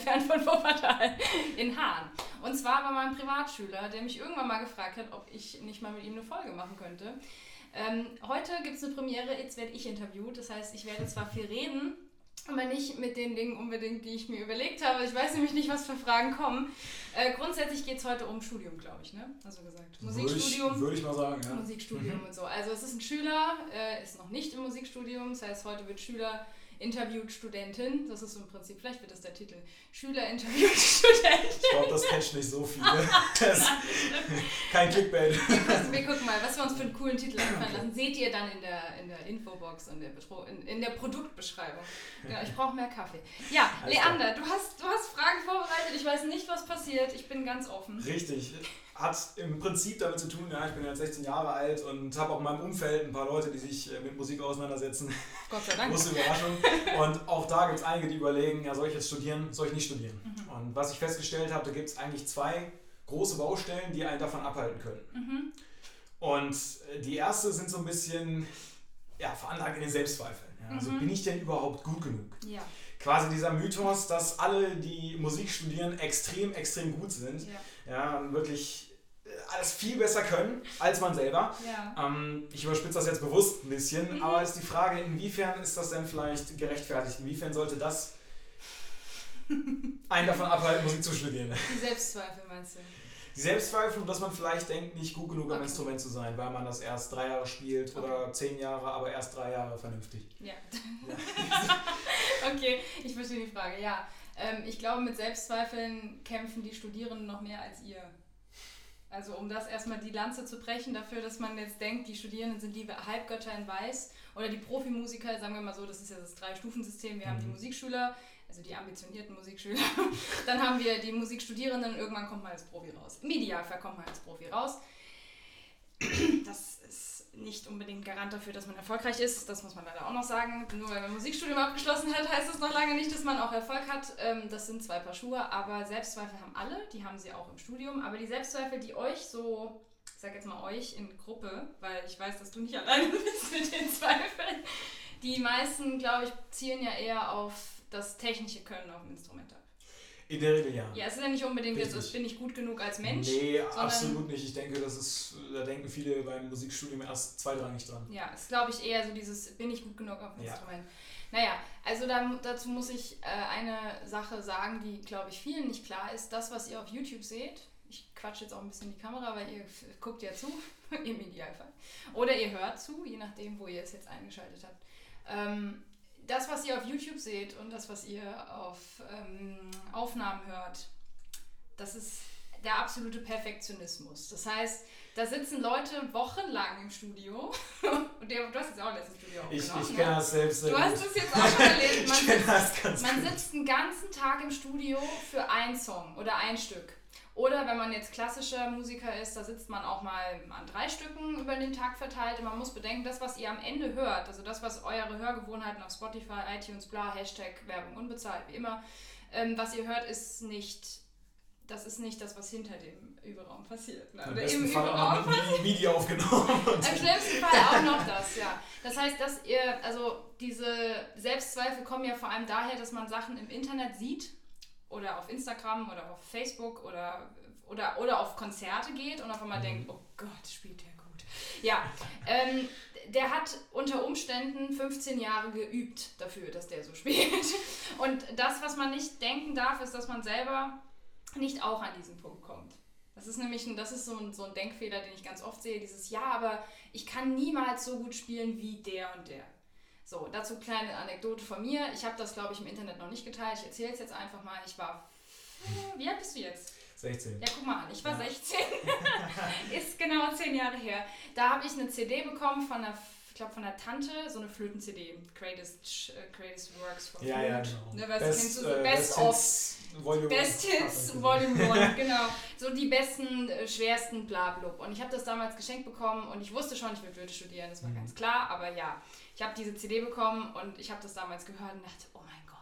entfernt von Wuppertal, in Hahn. Und zwar war mein Privatschüler, der mich irgendwann mal gefragt hat, ob ich nicht mal mit ihm eine Folge machen könnte. Ähm, heute gibt es eine Premiere, jetzt werde ich interviewt. Das heißt, ich werde zwar viel reden, aber nicht mit den Dingen unbedingt, die ich mir überlegt habe. Ich weiß nämlich nicht, was für Fragen kommen. Äh, grundsätzlich geht es heute um Studium, glaube ich, ne? Also gesagt. Musikstudium. Würde ich, würde ich mal sagen, ja. Musikstudium mhm. und so. Also es ist ein Schüler, äh, ist noch nicht im Musikstudium. Das heißt, heute wird Schüler interviewt Studentin. Das ist so im Prinzip, vielleicht wird das der Titel. Schüler interviewt Studentin. Ich glaube, das catcht nicht so viele. Das, kein Clickbait. Wir gucken mal, was wir uns für einen coolen Titel einfallen lassen. Seht ihr dann in der, in der Infobox und der in, in der Produktbeschreibung. Genau, ich brauche mehr Kaffee. Ja, Alles Leander, du hast, du hast Fragen vorbereitet. Ich weiß nicht, was passiert. Ich bin ganz offen. Richtig hat im Prinzip damit zu tun, ja, ich bin jetzt 16 Jahre alt und habe auch in meinem Umfeld ein paar Leute, die sich äh, mit Musik auseinandersetzen. Gott sei Dank. Große Überraschung. Und auch da gibt es einige, die überlegen, ja, soll ich jetzt studieren, soll ich nicht studieren? Mhm. Und was ich festgestellt habe, da gibt es eigentlich zwei große Baustellen, die einen davon abhalten können. Mhm. Und äh, die erste sind so ein bisschen ja, veranlagt in den Selbstzweifeln. Ja. Also mhm. bin ich denn überhaupt gut genug? Ja. Quasi dieser Mythos, dass alle, die Musik studieren, extrem, extrem gut sind. Ja, ja wirklich alles viel besser können als man selber. Ja. Ähm, ich überspitze das jetzt bewusst ein bisschen, mhm. aber ist die Frage, inwiefern ist das denn vielleicht gerechtfertigt? Inwiefern sollte das einen davon abhalten, Musik zu studieren? Die Selbstzweifel meinst du? Die Selbstzweifel, dass man vielleicht denkt, nicht gut genug okay. am Instrument zu sein, weil man das erst drei Jahre spielt okay. oder zehn Jahre, aber erst drei Jahre vernünftig. Ja. ja. okay, ich verstehe die Frage. Ja, ähm, ich glaube, mit Selbstzweifeln kämpfen die Studierenden noch mehr als ihr. Also um das erstmal die Lanze zu brechen dafür, dass man jetzt denkt, die Studierenden sind die Halbgötter in Weiß oder die Profimusiker, sagen wir mal so, das ist ja das Drei-Stufen-System. Wir mhm. haben die mhm. Musikschüler, also die ambitionierten Musikschüler. Dann haben wir die Musikstudierenden und irgendwann kommt man als Profi raus. Im Idealfall kommt man als Profi raus. Das nicht unbedingt Garant dafür, dass man erfolgreich ist. Das muss man leider auch noch sagen. Nur weil man Musikstudium abgeschlossen hat, heißt das noch lange nicht, dass man auch Erfolg hat. Ähm, das sind zwei Paar Schuhe, aber Selbstzweifel haben alle, die haben sie auch im Studium. Aber die Selbstzweifel, die euch so, ich sag jetzt mal euch in Gruppe, weil ich weiß, dass du nicht alleine bist mit den Zweifeln, die meisten, glaube ich, zielen ja eher auf das technische Können auf dem Instrument. In der Regel ja. Ja, es ist ja nicht unbedingt, Richtig. jetzt bin ich gut genug als Mensch. Nee, absolut nicht. Ich denke, das ist, da denken viele beim Musikstudium erst zweitrangig dran. Ja, ist glaube ich eher so dieses, bin ich gut genug auf dem ja. Instrument. Naja, also da, dazu muss ich äh, eine Sache sagen, die glaube ich vielen nicht klar ist. Das, was ihr auf YouTube seht, ich quatsche jetzt auch ein bisschen in die Kamera, weil ihr guckt ja zu, im Idealfall. Oder ihr hört zu, je nachdem, wo ihr es jetzt eingeschaltet habt. Ähm, das, was ihr auf YouTube seht und das, was ihr auf ähm, Aufnahmen hört, das ist der absolute Perfektionismus. Das heißt, da sitzen Leute wochenlang im Studio. Und du hast jetzt auch letztes Studio Ich, ich kenne das selbst. Du hast es jetzt auch schon erlebt. Man, sitzt, man sitzt einen ganzen Tag im Studio für einen Song oder ein Stück. Oder wenn man jetzt klassischer Musiker ist, da sitzt man auch mal an drei Stücken über den Tag verteilt. Und man muss bedenken, das, was ihr am Ende hört, also das, was eure Hörgewohnheiten auf Spotify, iTunes, bla, Hashtag Werbung unbezahlt, wie immer, ähm, was ihr hört, ist nicht, das ist nicht das, was hinter dem Überraum passiert. Ne? Oder im Fall Überraum passiert. Video aufgenommen. Im schlimmsten Fall auch noch das, ja. Das heißt, dass ihr, also diese Selbstzweifel kommen ja vor allem daher, dass man Sachen im Internet sieht oder auf Instagram oder auf Facebook oder, oder, oder auf Konzerte geht und auf einmal mhm. denkt, oh Gott, spielt der gut. Ja, ähm, der hat unter Umständen 15 Jahre geübt dafür, dass der so spielt. Und das, was man nicht denken darf, ist, dass man selber nicht auch an diesen Punkt kommt. Das ist nämlich ein, das ist so ein, so ein Denkfehler, den ich ganz oft sehe, dieses Ja, aber ich kann niemals so gut spielen wie der und der. So, dazu kleine Anekdote von mir. Ich habe das, glaube ich, im Internet noch nicht geteilt. Ich erzähle es jetzt einfach mal. Ich war. Wie alt bist du jetzt? 16. Ja, guck mal an. Ich war ja. 16. Ist genau zehn Jahre her. Da habe ich eine CD bekommen von einer glaube von der Tante, so eine Flöten-CD. Greatest, uh, greatest Works for ja, Flute. Ja, genau. Ne, was Best, du, so äh, Best, Best of. Volume Best Hits, Volume 1, genau. So die besten, äh, schwersten, bla, blub. Und ich habe das damals geschenkt bekommen und ich wusste schon, ich will Flöte studieren, das war mhm. ganz klar, aber ja. Ich habe diese CD bekommen und ich habe das damals gehört und dachte, oh mein Gott,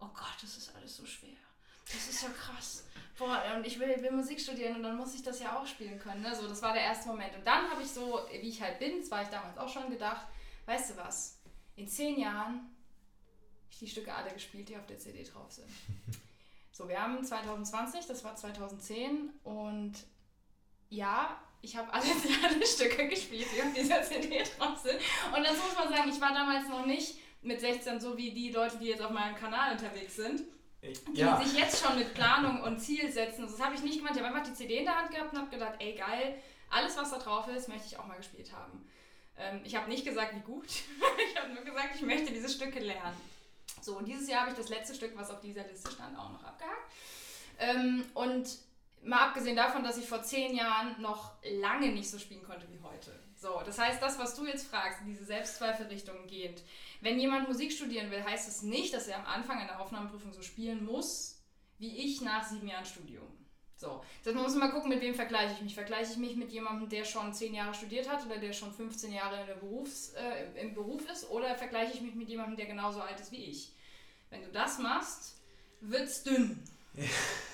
oh Gott, das ist alles so schwer. Das ist ja krass. Boah, und ich will, will Musik studieren und dann muss ich das ja auch spielen können. Ne? So, das war der erste Moment. Und dann habe ich so, wie ich halt bin, das war ich damals auch schon gedacht, weißt du was, in zehn Jahren ich die Stücke alle gespielt, die auf der CD drauf sind. So, wir haben 2020, das war 2010 und ja, ich habe alle, alle Stücke gespielt, die auf dieser CD drauf sind. Und das muss man sagen, ich war damals noch nicht mit 16 so wie die Leute, die jetzt auf meinem Kanal unterwegs sind. Die ja. sich jetzt schon mit Planung und Ziel setzen. Das habe ich nicht gemacht. Ich habe einfach die CD in der Hand gehabt und habe gedacht, ey geil, alles was da drauf ist, möchte ich auch mal gespielt haben. Ähm, ich habe nicht gesagt, wie gut. ich habe nur gesagt, ich möchte diese Stücke lernen. So, und dieses Jahr habe ich das letzte Stück, was auf dieser Liste stand, auch noch abgehakt. Ähm, und mal abgesehen davon, dass ich vor zehn Jahren noch lange nicht so spielen konnte wie heute. So, das heißt, das, was du jetzt fragst, in diese Selbstzweifelrichtung gehend, wenn jemand Musik studieren will, heißt es das nicht, dass er am Anfang in der Aufnahmeprüfung so spielen muss, wie ich nach sieben Jahren Studium. So, das muss man mal gucken, mit wem vergleiche ich mich. Vergleiche ich mich mit jemandem, der schon zehn Jahre studiert hat oder der schon 15 Jahre Berufs, äh, im Beruf ist, oder vergleiche ich mich mit jemandem, der genauso alt ist wie ich? Wenn du das machst, wird's dünn.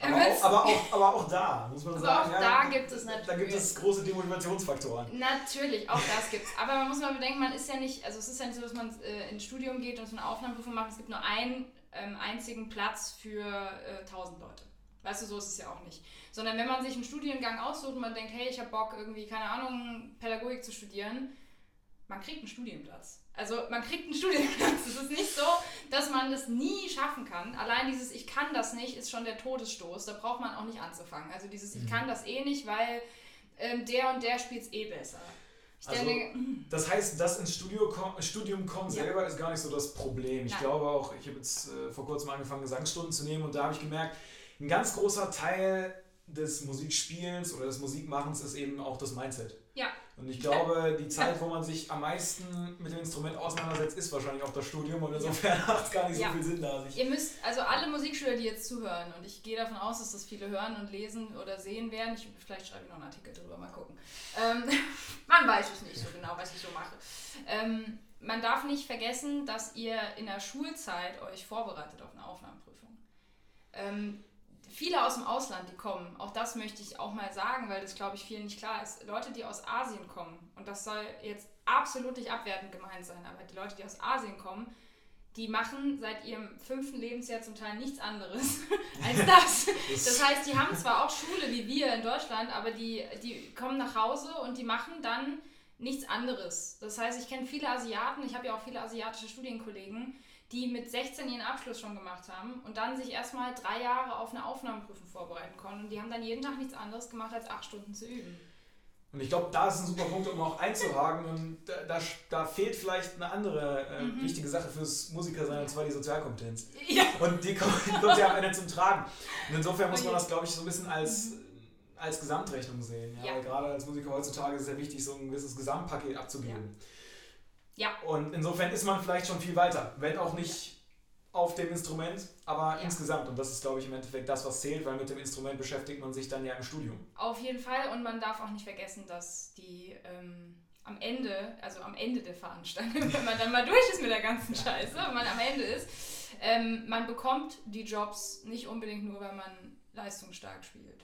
Aber auch, aber, auch, aber auch da, muss man aber sagen. Auch ja, da gibt es natürlich. Da gibt es große Demotivationsfaktoren. Natürlich, auch das gibt es. Aber man muss mal bedenken, man ist ja nicht, also es ist ja nicht so, dass man äh, ins Studium geht und so eine Aufnahmeprüfung macht. Es gibt nur einen ähm, einzigen Platz für äh, 1000 Leute. Weißt du, so ist es ja auch nicht. Sondern wenn man sich einen Studiengang aussucht und man denkt, hey, ich habe Bock, irgendwie, keine Ahnung, Pädagogik zu studieren, man kriegt einen Studienplatz. Also man kriegt einen Studienplatz. Es ist nicht so, dass man das nie schaffen kann. Allein dieses Ich kann das nicht ist schon der Todesstoß. Da braucht man auch nicht anzufangen. Also dieses Ich mhm. kann das eh nicht, weil ähm, der und der spielt es eh besser. Also, denke, hm. das heißt, das ins Studio, Studium kommen ja. selber ist gar nicht so das Problem. Ich Nein. glaube auch, ich habe jetzt äh, vor kurzem angefangen, Gesangsstunden zu nehmen und da habe ich gemerkt, ein ganz großer Teil des Musikspielens oder des Musikmachens ist eben auch das Mindset. Ja. Und ich glaube, die Zeit, wo man sich am meisten mit dem Instrument auseinandersetzt, ist wahrscheinlich auch das Studium und insofern macht es gar nicht ja. so viel Sinn da. Sich Ihr müsst, also alle Musikschüler, die jetzt zuhören, und ich gehe davon aus, dass das viele hören und lesen oder sehen werden, ich, vielleicht schreibe ich noch einen Artikel drüber, mal gucken. Ähm, man weiß es nicht so genau, was ich so mache. Ähm, man darf nicht vergessen, dass ihr in der Schulzeit euch vorbereitet auf eine Aufnahmeprüfung. Ähm, viele aus dem Ausland, die kommen, auch das möchte ich auch mal sagen, weil das, glaube ich, vielen nicht klar ist. Leute, die aus Asien kommen, und das soll jetzt absolut nicht abwertend gemeint sein, aber die Leute, die aus Asien kommen, die machen seit ihrem fünften Lebensjahr zum Teil nichts anderes als das. Das heißt, die haben zwar auch Schule wie wir in Deutschland, aber die, die kommen nach Hause und die machen dann nichts anderes. Das heißt, ich kenne viele Asiaten, ich habe ja auch viele asiatische Studienkollegen, die mit 16 ihren Abschluss schon gemacht haben und dann sich erstmal drei Jahre auf eine Aufnahmeprüfung vorbereiten konnten. Und die haben dann jeden Tag nichts anderes gemacht, als acht Stunden zu üben. Und ich glaube, da ist ein super Punkt, um auch einzuhaken. Und da, da, da fehlt vielleicht eine andere äh, mhm. wichtige Sache fürs Musikersein, und zwar die Sozialkompetenz. Ja. Und die kommt, die kommt ja am Ende zum Tragen. Und insofern muss man das, glaube ich, so ein bisschen als, mhm. als Gesamtrechnung sehen. Ja? ja. Weil gerade als Musiker heutzutage ist es ja wichtig, so ein gewisses Gesamtpaket abzugeben. Ja. Ja. Und insofern ist man vielleicht schon viel weiter, wenn auch nicht auf dem Instrument, aber ja. insgesamt. Und das ist, glaube ich, im Endeffekt das, was zählt, weil mit dem Instrument beschäftigt man sich dann ja im Studium. Auf jeden Fall. Und man darf auch nicht vergessen, dass die ähm, am Ende, also am Ende der Veranstaltung, wenn man dann mal durch ist mit der ganzen Scheiße und man am Ende ist, ähm, man bekommt die Jobs nicht unbedingt nur, weil man leistungsstark spielt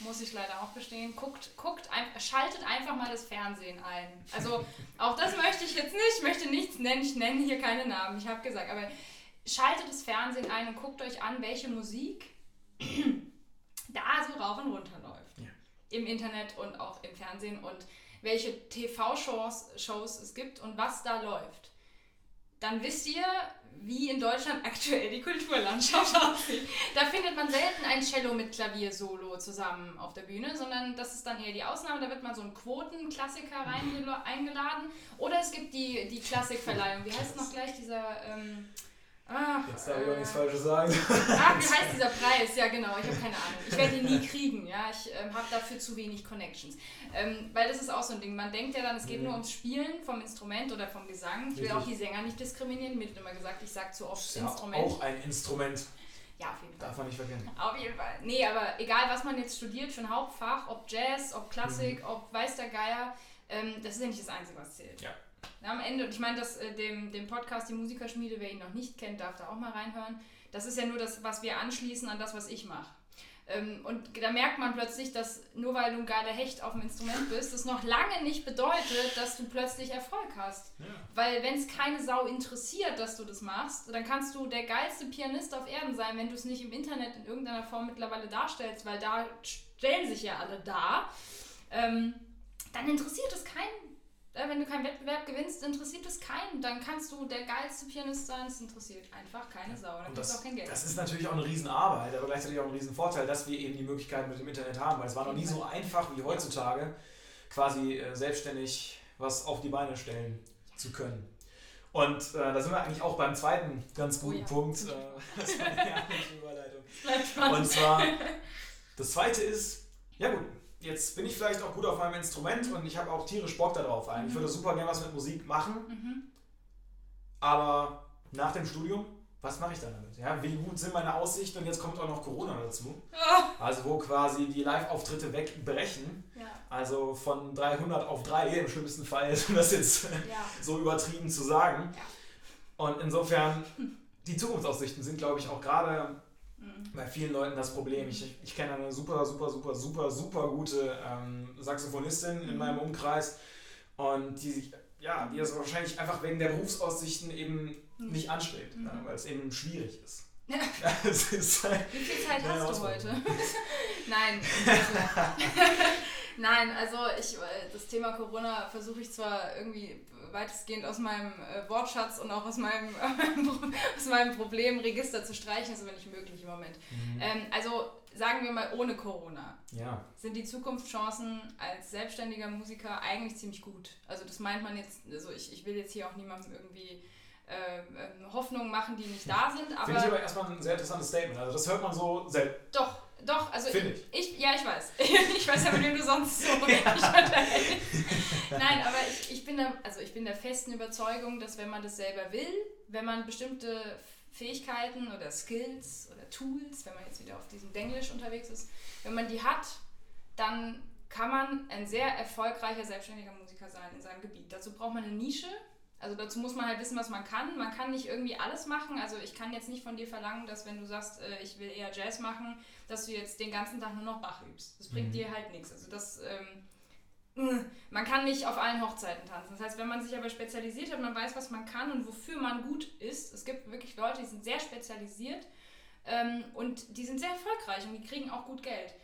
muss ich leider auch bestehen. Guckt, guckt, schaltet einfach mal das Fernsehen ein. Also auch das möchte ich jetzt nicht, ich möchte nichts nennen, ich nenne hier keine Namen, ich habe gesagt, aber schaltet das Fernsehen ein und guckt euch an, welche Musik da so rauf und runter läuft. Ja. Im Internet und auch im Fernsehen und welche TV-Shows Shows es gibt und was da läuft. Dann wisst ihr, wie in Deutschland aktuell die Kulturlandschaft aussieht. Da findet man selten ein Cello mit Klavier-Solo zusammen auf der Bühne, sondern das ist dann eher die Ausnahme. Da wird mal so ein Quotenklassiker eingeladen. Oder es gibt die, die Klassikverleihung. Wie heißt noch gleich dieser... Ähm, Ach, Jetzt darf ich auch nichts Falsches sagen. Ach, wie heißt dieser Preis? Ja, genau, ich habe keine Ahnung. Ich werde ihn nie kriegen, ja. Ich ähm, habe dafür zu wenig Connections. Ähm, weil das ist auch so ein Ding. Man denkt ja dann, es geht mhm. nur ums Spielen vom Instrument oder vom Gesang. Ich will auch die Sänger nicht diskriminieren. Mir wird immer gesagt, ich sage zu oft das Instrument. Auch ein Instrument. Ja, auf jeden Fall. Darf man nicht vergessen. Auf jeden Fall. Nee, aber egal, was man jetzt studiert für ein Hauptfach, ob Jazz, ob Klassik, mhm. ob weiß der Geier, ähm, das ist ja nicht das Einzige, was zählt. Ja. Am Ende, und ich meine, dass äh, dem, dem Podcast Die Musikerschmiede, wer ihn noch nicht kennt, darf da auch mal reinhören. Das ist ja nur das, was wir anschließen an das, was ich mache. Ähm, und da merkt man plötzlich, dass nur weil du ein geiler Hecht auf dem Instrument bist, das noch lange nicht bedeutet, dass du plötzlich Erfolg hast. Ja. Weil wenn es keine Sau interessiert, dass du das machst, dann kannst du der geilste Pianist auf Erden sein, wenn du es nicht im Internet in irgendeiner Form mittlerweile darstellst, weil da stellen sich ja alle da. Ähm, dann interessiert es keinen wenn du keinen Wettbewerb gewinnst, interessiert es keinen. Dann kannst du der geilste Pianist sein, es interessiert einfach keine Sau. Dann du auch kein Geld. Das ist natürlich auch eine Riesenarbeit, aber gleichzeitig auch ein Riesenvorteil, dass wir eben die Möglichkeit mit dem Internet haben, weil es war noch nie so einfach wie heutzutage, quasi äh, selbstständig was auf die Beine stellen zu können. Und äh, da sind wir eigentlich auch beim zweiten ganz guten oh, ja. Punkt. Äh, das war eine Überleitung. Und zwar, das zweite ist, ja gut, jetzt bin ich vielleicht auch gut auf meinem Instrument und ich habe auch tierisch Bock darauf. Eigentlich. Ich würde super gerne was mit Musik machen. Mhm. Aber nach dem Studium, was mache ich dann damit? Ja, wie gut sind meine Aussichten? Und jetzt kommt auch noch Corona dazu. Oh. Also wo quasi die Live-Auftritte wegbrechen. Ja. Also von 300 auf 3 im schlimmsten Fall, um das jetzt ja. so übertrieben zu sagen. Ja. Und insofern, die Zukunftsaussichten sind, glaube ich, auch gerade bei vielen Leuten das Problem. Ich, ich kenne eine super, super, super, super, super gute ähm, Saxophonistin in mhm. meinem Umkreis und die sich, ja, die das wahrscheinlich einfach wegen der Berufsaussichten eben mhm. nicht anstrebt, mhm. weil es eben schwierig ist. Ja. ist halt Wie viel Zeit hast du heute? Nein. Nein, also ich, äh, das Thema Corona versuche ich zwar irgendwie weitestgehend aus meinem äh, Wortschatz und auch aus meinem, aus meinem Problemregister zu streichen, ist aber nicht möglich im Moment. Mhm. Ähm, also sagen wir mal ohne Corona, ja. sind die Zukunftschancen als selbstständiger Musiker eigentlich ziemlich gut. Also das meint man jetzt, also ich, ich will jetzt hier auch niemandem irgendwie äh, ähm, Hoffnungen machen, die nicht da sind. Finde ich aber erstmal ein sehr interessantes Statement. Also das hört man so selten. Doch, doch, also ich, ich. ich, Ja, ich weiß. ich weiß ja, mit wem du sonst so Nein, aber ich, ich, bin der, also ich bin der festen Überzeugung, dass wenn man das selber will, wenn man bestimmte Fähigkeiten oder Skills oder Tools, wenn man jetzt wieder auf diesem Denglisch unterwegs ist, wenn man die hat, dann kann man ein sehr erfolgreicher selbstständiger Musiker sein in seinem Gebiet. Dazu braucht man eine Nische, also dazu muss man halt wissen, was man kann. Man kann nicht irgendwie alles machen. Also ich kann jetzt nicht von dir verlangen, dass wenn du sagst, äh, ich will eher Jazz machen, dass du jetzt den ganzen Tag nur noch Bach übst. Das bringt mhm. dir halt nichts. Also das, ähm, man kann nicht auf allen Hochzeiten tanzen. Das heißt, wenn man sich aber spezialisiert hat, man weiß, was man kann und wofür man gut ist. Es gibt wirklich Leute, die sind sehr spezialisiert ähm, und die sind sehr erfolgreich und die kriegen auch gut Geld.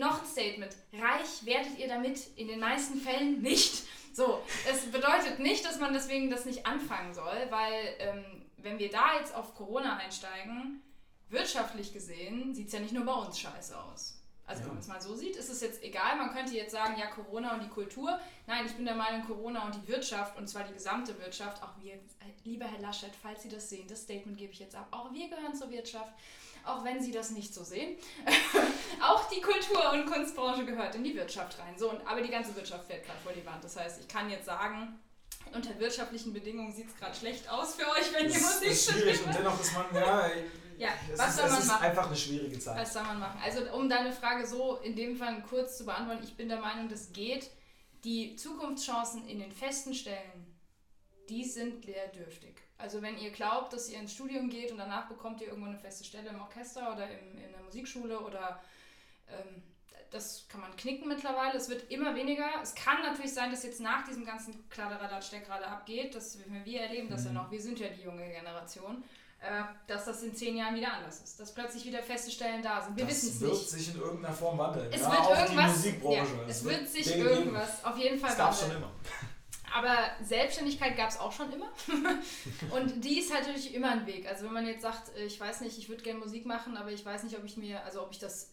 Noch ein Statement. Reich werdet ihr damit in den meisten Fällen nicht. So, es bedeutet nicht, dass man deswegen das nicht anfangen soll, weil ähm, wenn wir da jetzt auf Corona einsteigen, wirtschaftlich gesehen sieht es ja nicht nur bei uns scheiße aus. Also ja. wenn man es mal so sieht, ist es jetzt egal. Man könnte jetzt sagen, ja, Corona und die Kultur. Nein, ich bin der Meinung, Corona und die Wirtschaft, und zwar die gesamte Wirtschaft, auch wir, lieber Herr Laschet, falls Sie das sehen, das Statement gebe ich jetzt ab, auch wir gehören zur Wirtschaft auch wenn sie das nicht so sehen. auch die Kultur- und Kunstbranche gehört in die Wirtschaft rein. So, und, aber die ganze Wirtschaft fällt gerade vor die Wand. Das heißt, ich kann jetzt sagen, unter wirtschaftlichen Bedingungen sieht es gerade schlecht aus für euch, wenn ihr Musik Das ist schwierig und dennoch ist man, ja, ja was ist, soll man machen? einfach eine schwierige Zeit. Was soll man machen? Also um deine Frage so in dem Fall kurz zu beantworten, ich bin der Meinung, das geht. Die Zukunftschancen in den festen Stellen, die sind leerdürftig. Also wenn ihr glaubt, dass ihr ins Studium geht und danach bekommt ihr irgendwo eine feste Stelle im Orchester oder im, in der Musikschule oder ähm, das kann man knicken mittlerweile. Es wird immer weniger. Es kann natürlich sein, dass jetzt nach diesem ganzen Kladderadatsch, der gerade abgeht, dass wir erleben das mhm. ja noch, wir sind ja die junge Generation, äh, dass das in zehn Jahren wieder anders ist. Dass plötzlich wieder feste Stellen da sind. Wir wissen es nicht. Es wird sich in irgendeiner Form wandeln. Es ja, wird irgendwas, Ja, es, es wird sich irgendwas auf jeden Fall wandeln. Das schon immer. Aber Selbstständigkeit gab es auch schon immer. und die ist halt natürlich immer ein Weg. Also wenn man jetzt sagt, äh, ich weiß nicht, ich würde gerne Musik machen, aber ich weiß nicht, ob ich mir, also ob ich das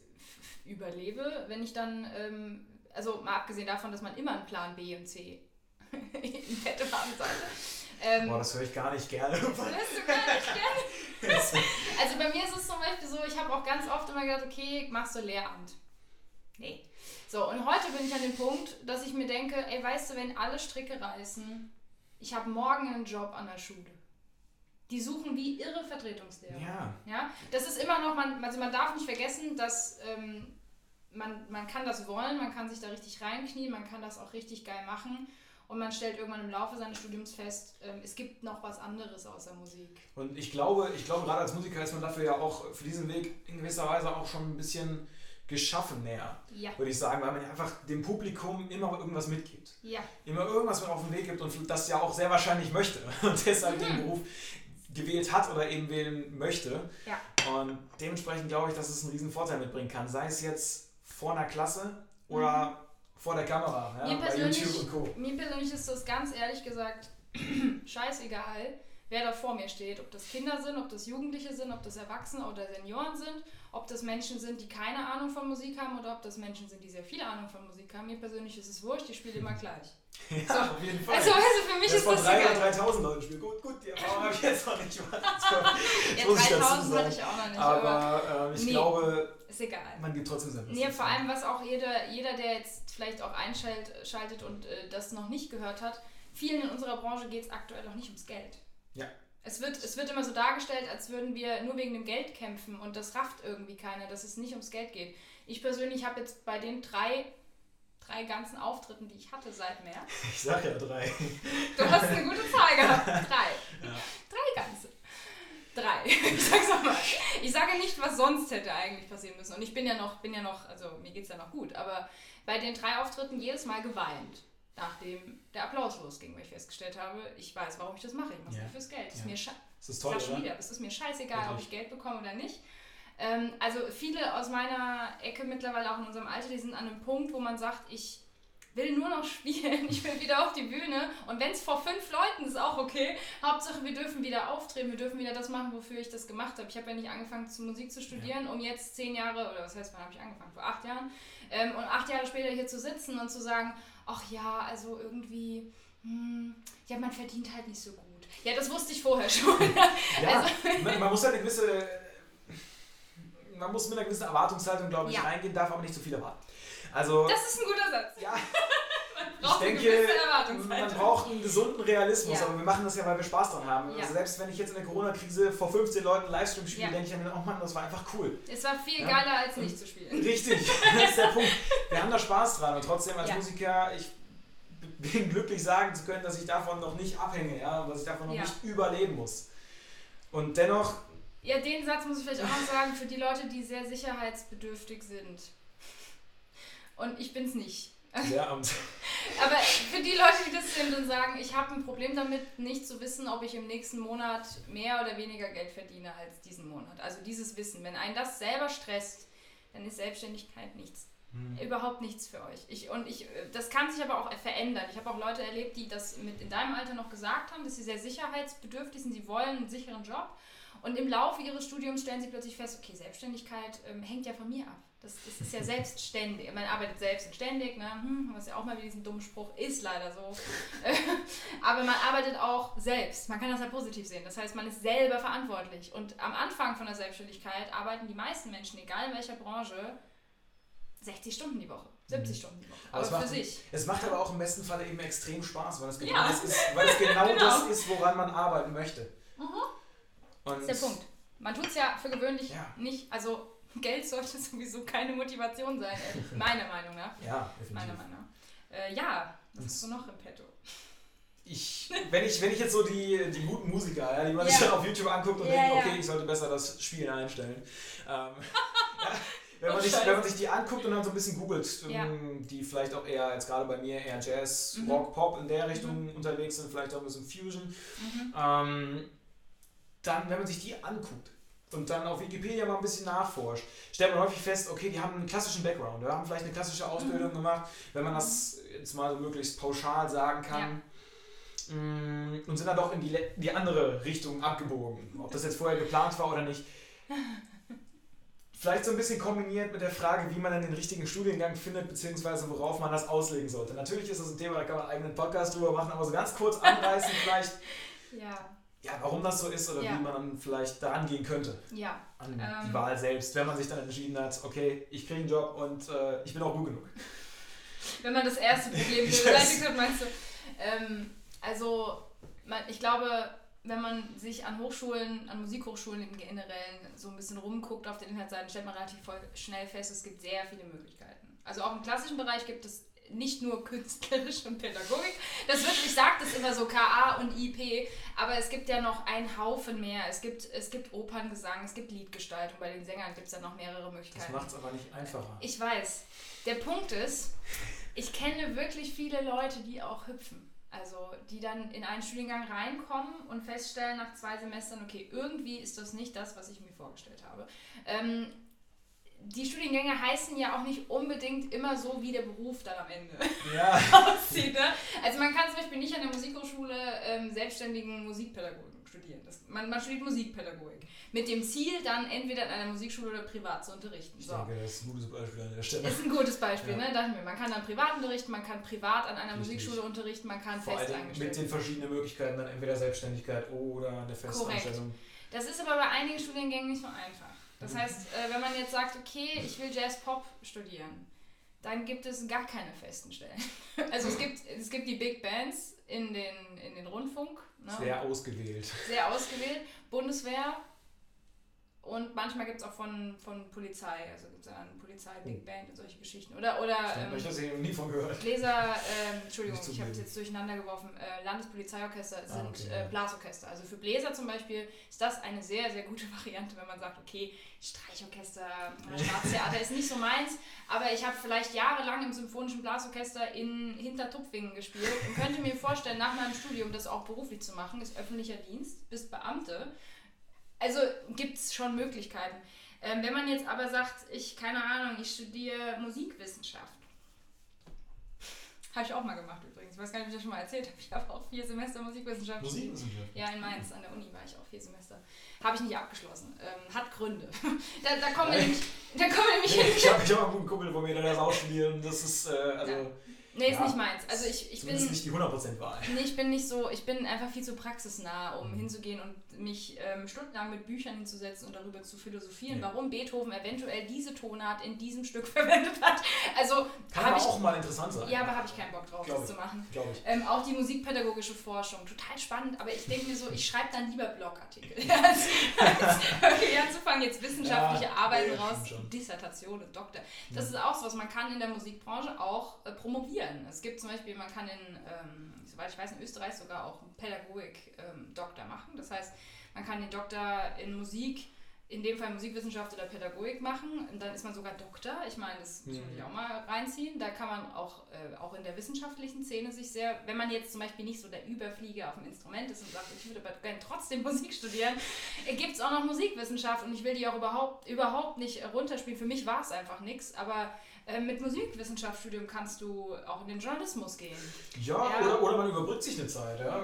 überlebe, wenn ich dann, ähm, also mal abgesehen davon, dass man immer einen Plan B und C in petto haben sollte. Ähm, Boah, das höre ich gar nicht gerne. Das hörst du gar nicht gerne. also bei mir ist es zum Beispiel so, ich habe auch ganz oft immer gedacht, okay, machst du Lehramt. Nee. So, und heute bin ich an dem Punkt, dass ich mir denke, ey, weißt du, wenn alle Stricke reißen, ich habe morgen einen Job an der Schule. Die suchen wie irre Vertretungslehrer. Ja. ja. Das ist immer noch, man, also man darf nicht vergessen, dass ähm, man, man kann das wollen, man kann sich da richtig reinknien, man kann das auch richtig geil machen. Und man stellt irgendwann im Laufe seines Studiums fest, ähm, es gibt noch was anderes außer Musik. Und ich glaube, ich glaube, gerade als Musiker ist man dafür ja auch für diesen Weg in gewisser Weise auch schon ein bisschen geschaffen näher, Ja. würde ich sagen, weil man einfach dem Publikum immer irgendwas mitgibt. Ja. Immer irgendwas mit auf den Weg gibt und das ja auch sehr wahrscheinlich möchte und deshalb den Beruf gewählt hat oder eben wählen möchte. Ja. Und dementsprechend glaube ich, dass es einen riesen Vorteil mitbringen kann, sei es jetzt vor einer Klasse oder vor der Kamera, ja, Mir bei YouTube und Co. Mir persönlich ist das ganz ehrlich gesagt scheißegal, wer da vor mir steht. Ob das Kinder sind, ob das Jugendliche sind, ob das Erwachsene oder Senioren sind, ob das Menschen sind, die keine Ahnung von Musik haben oder ob das Menschen sind, die sehr viel Ahnung von Musik haben. Mir persönlich ist es wurscht, ich spiele immer gleich. Ja, So. auf jeden Fall. Also, also für mich das ist das 3 egal. oder 3000 Leuten spielt. Gut, gut, die Erfahrung habe ich jetzt noch nicht. Jetzt Ja, muss ich dazu 3000 hatte ich auch noch nicht, aber, Aber ähm, ich Nee. glaube, ist egal. man gibt trotzdem sein Nee, vor allem, was auch jeder, jeder der jetzt vielleicht auch einschaltet und äh, das noch nicht gehört hat, vielen in unserer Branche geht es aktuell auch nicht ums Geld. Ja. Es wird, es wird immer so dargestellt, als würden wir nur wegen dem Geld kämpfen und das rafft irgendwie keiner, dass es nicht ums Geld geht. Ich persönlich habe jetzt bei den drei, drei ganzen Auftritten, die ich hatte seit März, Ich sag ja drei. du hast eine gute Zahl gehabt. Drei. Ja. Drei ganze. Drei. Ich sag's nochmal. Ich sage nicht, was sonst hätte eigentlich passieren müssen. Und ich bin ja noch, bin ja noch, also mir geht's ja noch gut, aber bei den drei Auftritten jedes Mal geweint, nachdem der Applaus losging, weil ich festgestellt habe, ich weiß, warum ich das mache. Ich mache es Ja. nicht fürs Geld. Es ist Ja. mir Das ist toll, sag schon wieder, es ist mir scheißegal, ob Wirklich. ich Geld bekomme oder nicht. Ähm, also viele aus meiner Ecke mittlerweile auch in unserem Alter, die sind an einem Punkt, wo man sagt, ich will nur noch spielen, ich will wieder auf die Bühne und wenn es vor fünf Leuten ist, auch okay. Hauptsache, wir dürfen wieder auftreten, wir dürfen wieder das machen, wofür ich das gemacht habe. Ich habe ja nicht angefangen, zu Musik zu studieren, um jetzt zehn Jahre, oder was heißt, wann habe ich angefangen? Vor acht Jahren. Ähm, und acht Jahre später hier zu sitzen und zu sagen, ach ja, also irgendwie, hm, ja, man verdient halt nicht so gut. Ja, das wusste ich vorher schon. Ja, Also- man, man muss halt eine gewisse. Man muss mit einer gewissen Erwartungshaltung, glaube ich, Ja. reingehen, darf aber nicht zu viel erwarten. Also, Das ist ein guter Satz. ja, braucht eine denke, man braucht einen gesunden Realismus, Ja. aber wir machen das ja, weil wir Spaß dran haben. Ja. Also selbst wenn ich jetzt in der Corona-Krise vor 15 Leuten einen Livestream spiele, Ja. denke ich mir, oh Mann, das war einfach cool. Es war viel geiler, als nicht zu spielen. Richtig, das ist der Punkt. Wir haben da Spaß dran und trotzdem als. Musiker, ich bin glücklich sagen zu können, dass ich davon noch nicht abhänge, ja, dass ich davon noch nicht überleben muss. Und dennoch, Ja, den Satz muss ich vielleicht auch noch sagen, für die Leute, die sehr sicherheitsbedürftig sind. Und ich bin's nicht. Ja, und Aber für die Leute, die das sind und sagen, ich habe ein Problem damit, nicht zu wissen, ob ich im nächsten Monat mehr oder weniger Geld verdiene als diesen Monat. Also dieses Wissen. Wenn einen das selber stresst, dann ist Selbstständigkeit nichts. Überhaupt nichts für euch. Ich, und ich, das kann sich aber auch verändern. Ich habe auch Leute erlebt, die das mit in deinem Alter noch gesagt haben, dass sie sehr sicherheitsbedürftig sind, sie wollen einen sicheren Job. Und im Laufe ihres Studiums stellen sie plötzlich fest, okay, Selbstständigkeit ähm, hängt ja von mir ab. Das, das ist ja selbstständig. Man arbeitet selbst und ständig, ne? hm, was ja auch mal wieder diesen dummen Spruch ist leider so. Aber man arbeitet auch selbst. Man kann das ja positiv sehen. Das heißt, man ist selber verantwortlich. Und am Anfang von der Selbstständigkeit arbeiten die meisten Menschen, egal in welcher Branche, 60 Stunden die Woche, 70 Stunden die Woche. Aber es Aber für macht- sich. es macht aber auch im besten Fall eben extrem Spaß, weil es genau, Ja. das, ist, weil es genau, Genau. das ist, woran man arbeiten möchte. Und Das ist der Punkt. Man tut es ja für gewöhnlich Ja. nicht, also Geld sollte sowieso keine Motivation sein, äh, meiner Meinung nach. Ja, definitiv. Meiner Meinung nach. Äh, ja, was hast du noch im Petto? Ich, wenn, ich, wenn ich jetzt so die, die guten Musiker, ja, die man Ja. sich dann auf YouTube anguckt und Ja, denkt, okay, ich sollte besser das Spielen einstellen. Ähm, wenn, man sich, wenn man sich die anguckt und dann so ein bisschen googelt, Ja. ähm, die vielleicht auch eher, jetzt gerade bei mir, eher Jazz, Mhm. Rock, Pop in der Richtung unterwegs sind, vielleicht auch ein bisschen Fusion, Mhm. ähm, dann, wenn man sich die anguckt und dann auf Wikipedia mal ein bisschen nachforscht, stellt man häufig fest, okay, die haben einen klassischen Background, die haben vielleicht eine klassische Ausbildung gemacht, wenn man das jetzt mal so möglichst pauschal sagen kann. Mm, Und sind dann doch in die, die andere Richtung abgebogen. Ob das jetzt vorher geplant war oder nicht. Vielleicht so ein bisschen kombiniert mit der Frage, wie man dann den richtigen Studiengang findet, beziehungsweise worauf man das auslegen sollte. Natürlich ist das ein Thema, da kann man einen eigenen Podcast drüber machen, aber so ganz kurz anreißen vielleicht, Ja, ja, warum das so ist oder Ja. wie man dann vielleicht daran gehen könnte ja. an Ähm. die Wahl selbst, wenn man sich dann entschieden hat, okay, ich kriege einen Job und äh, ich bin auch gut genug. Wenn man das erste Problem Yes. beseitigt hat, meinst du? Ähm, also, man, ich glaube, wenn man sich an Hochschulen, an Musikhochschulen im Generellen so ein bisschen rumguckt auf den Internetseiten, stellt man relativ schnell fest, es gibt sehr viele Möglichkeiten. Also auch im klassischen Bereich gibt es nicht nur künstlerisch und Pädagogik. Das wird, ich sage das immer so KA und IP, aber es gibt ja noch einen Haufen mehr. Es gibt, es gibt Operngesang, es gibt Liedgestaltung. Bei den Sängern gibt es ja noch mehrere Möglichkeiten. Das macht es aber nicht einfacher. Ich weiß. Der Punkt ist, ich kenne wirklich viele Leute, die auch hüpfen. Also die dann in einen Studiengang reinkommen und feststellen nach zwei Semestern, okay, irgendwie ist das nicht das, was ich mir vorgestellt habe. Ähm, die Studiengänge heißen ja auch nicht unbedingt immer so, wie der Beruf dann am Ende ja. aussieht. Ne? Also man kann zum Beispiel nicht an der Musikhochschule ähm, selbstständigen Musikpädagogen studieren. Das, man, man studiert Musikpädagogik. Mit dem Ziel, dann entweder in einer Musikschule oder privat zu unterrichten. Ich so. denke, das ist ein gutes Beispiel an der Stelle. Ist ein gutes Beispiel, ja. ne? Dachten wir. Man kann dann privat unterrichten, man kann privat an einer Richtig. Musikschule unterrichten, man kann Vor fest Mit den verschiedenen Möglichkeiten, dann entweder Selbstständigkeit oder eine Festanstellung. Korrekt. Das ist aber bei einigen Studiengängen nicht so einfach. Das mhm. heißt, äh, wenn man jetzt sagt, okay, ich will Jazz-Pop studieren, dann gibt es gar keine festen Stellen. Also es gibt, es gibt die Big Bands in den, in den Rundfunk. Ne? Sehr ausgewählt. Sehr ausgewählt. Bundeswehr, und manchmal gibt es auch von, von Polizei, also gibt es eine Polizei, Big oh. Band und solche Geschichten. Oder, oder ähm, ich das nie von gehört. Gläser, ähm, Entschuldigung, ich habe es jetzt durcheinander geworfen, äh, Landespolizeiorchester ah, sind ah, okay, äh, Blasorchester. Also für Bläser zum Beispiel ist das eine sehr, sehr gute Variante, wenn man sagt, okay, Streichorchester, Staatstheater ist nicht so meins, aber ich habe vielleicht jahrelang im Symphonischen Blasorchester in Hintertupfingen gespielt und könnte mir vorstellen, nach meinem Studium das auch beruflich zu machen, ist öffentlicher Dienst, bist Beamte also gibt es schon Möglichkeiten. Ähm, wenn man jetzt aber sagt, ich, keine Ahnung, ich studiere Musikwissenschaft. Habe ich auch mal gemacht übrigens. Ich weiß gar nicht, ob ich das schon mal erzählt habe. Ich habe auch vier Semester Musikwissenschaft. Musikwissenschaft? Ja, in Mainz an der Uni war ich auch vier Semester. Habe ich nicht abgeschlossen. Ähm, hat Gründe. da, da kommen wir nämlich, da kommen wir nämlich nee, Ich habe hab einen guten Kumpel von mir, der das ausstudiert. Das ist, äh, also... Ja Nee, ist ja, nicht meins. Also ich, ich bin nicht die 100% Wahl. Nee, ich bin nicht so, ich bin einfach viel zu praxisnah, um mhm. hinzugehen und mich ähm, stundenlang mit Büchern hinzusetzen und darüber zu philosophieren, ja. warum Beethoven eventuell diese Tonart in diesem Stück verwendet hat. Also kann aber ich, auch mal interessant sein. Ja, aber habe ich keinen Bock drauf, Glaub das ich. zu machen. Ähm, auch die musikpädagogische Forschung, total spannend, aber ich denke mir so, ich schreibe dann lieber Blogartikel. als, okay, anzufangen, jetzt wissenschaftliche ja, Arbeiten nee, raus, Dissertation und Doktor. Das ist auch so was, man kann in der Musikbranche auch äh, promovieren. Es gibt zum Beispiel, man kann in, ähm, soweit ich weiß, in Österreich sogar auch einen Pädagogik-Doktor ähm, machen. Das heißt, man kann den Doktor in Musik, in dem Fall Musikwissenschaft oder Pädagogik machen. Und dann ist man sogar Doktor. Ich meine, das muss man sich auch mal reinziehen. Da kann man auch, äh, auch in der wissenschaftlichen Szene sich sehr, wenn man jetzt zum Beispiel nicht so der Überflieger auf dem Instrument ist und sagt, ich würde aber gerne trotzdem Musik studieren, äh, gibt es auch noch Musikwissenschaft und ich will die auch überhaupt, überhaupt nicht runterspielen. Für mich war es einfach nichts, aber äh, mit Musikwissenschaftsstudium kannst du auch in den Journalismus gehen. Ja, ja. Oder, oder man überbrückt sich eine Zeit, ja,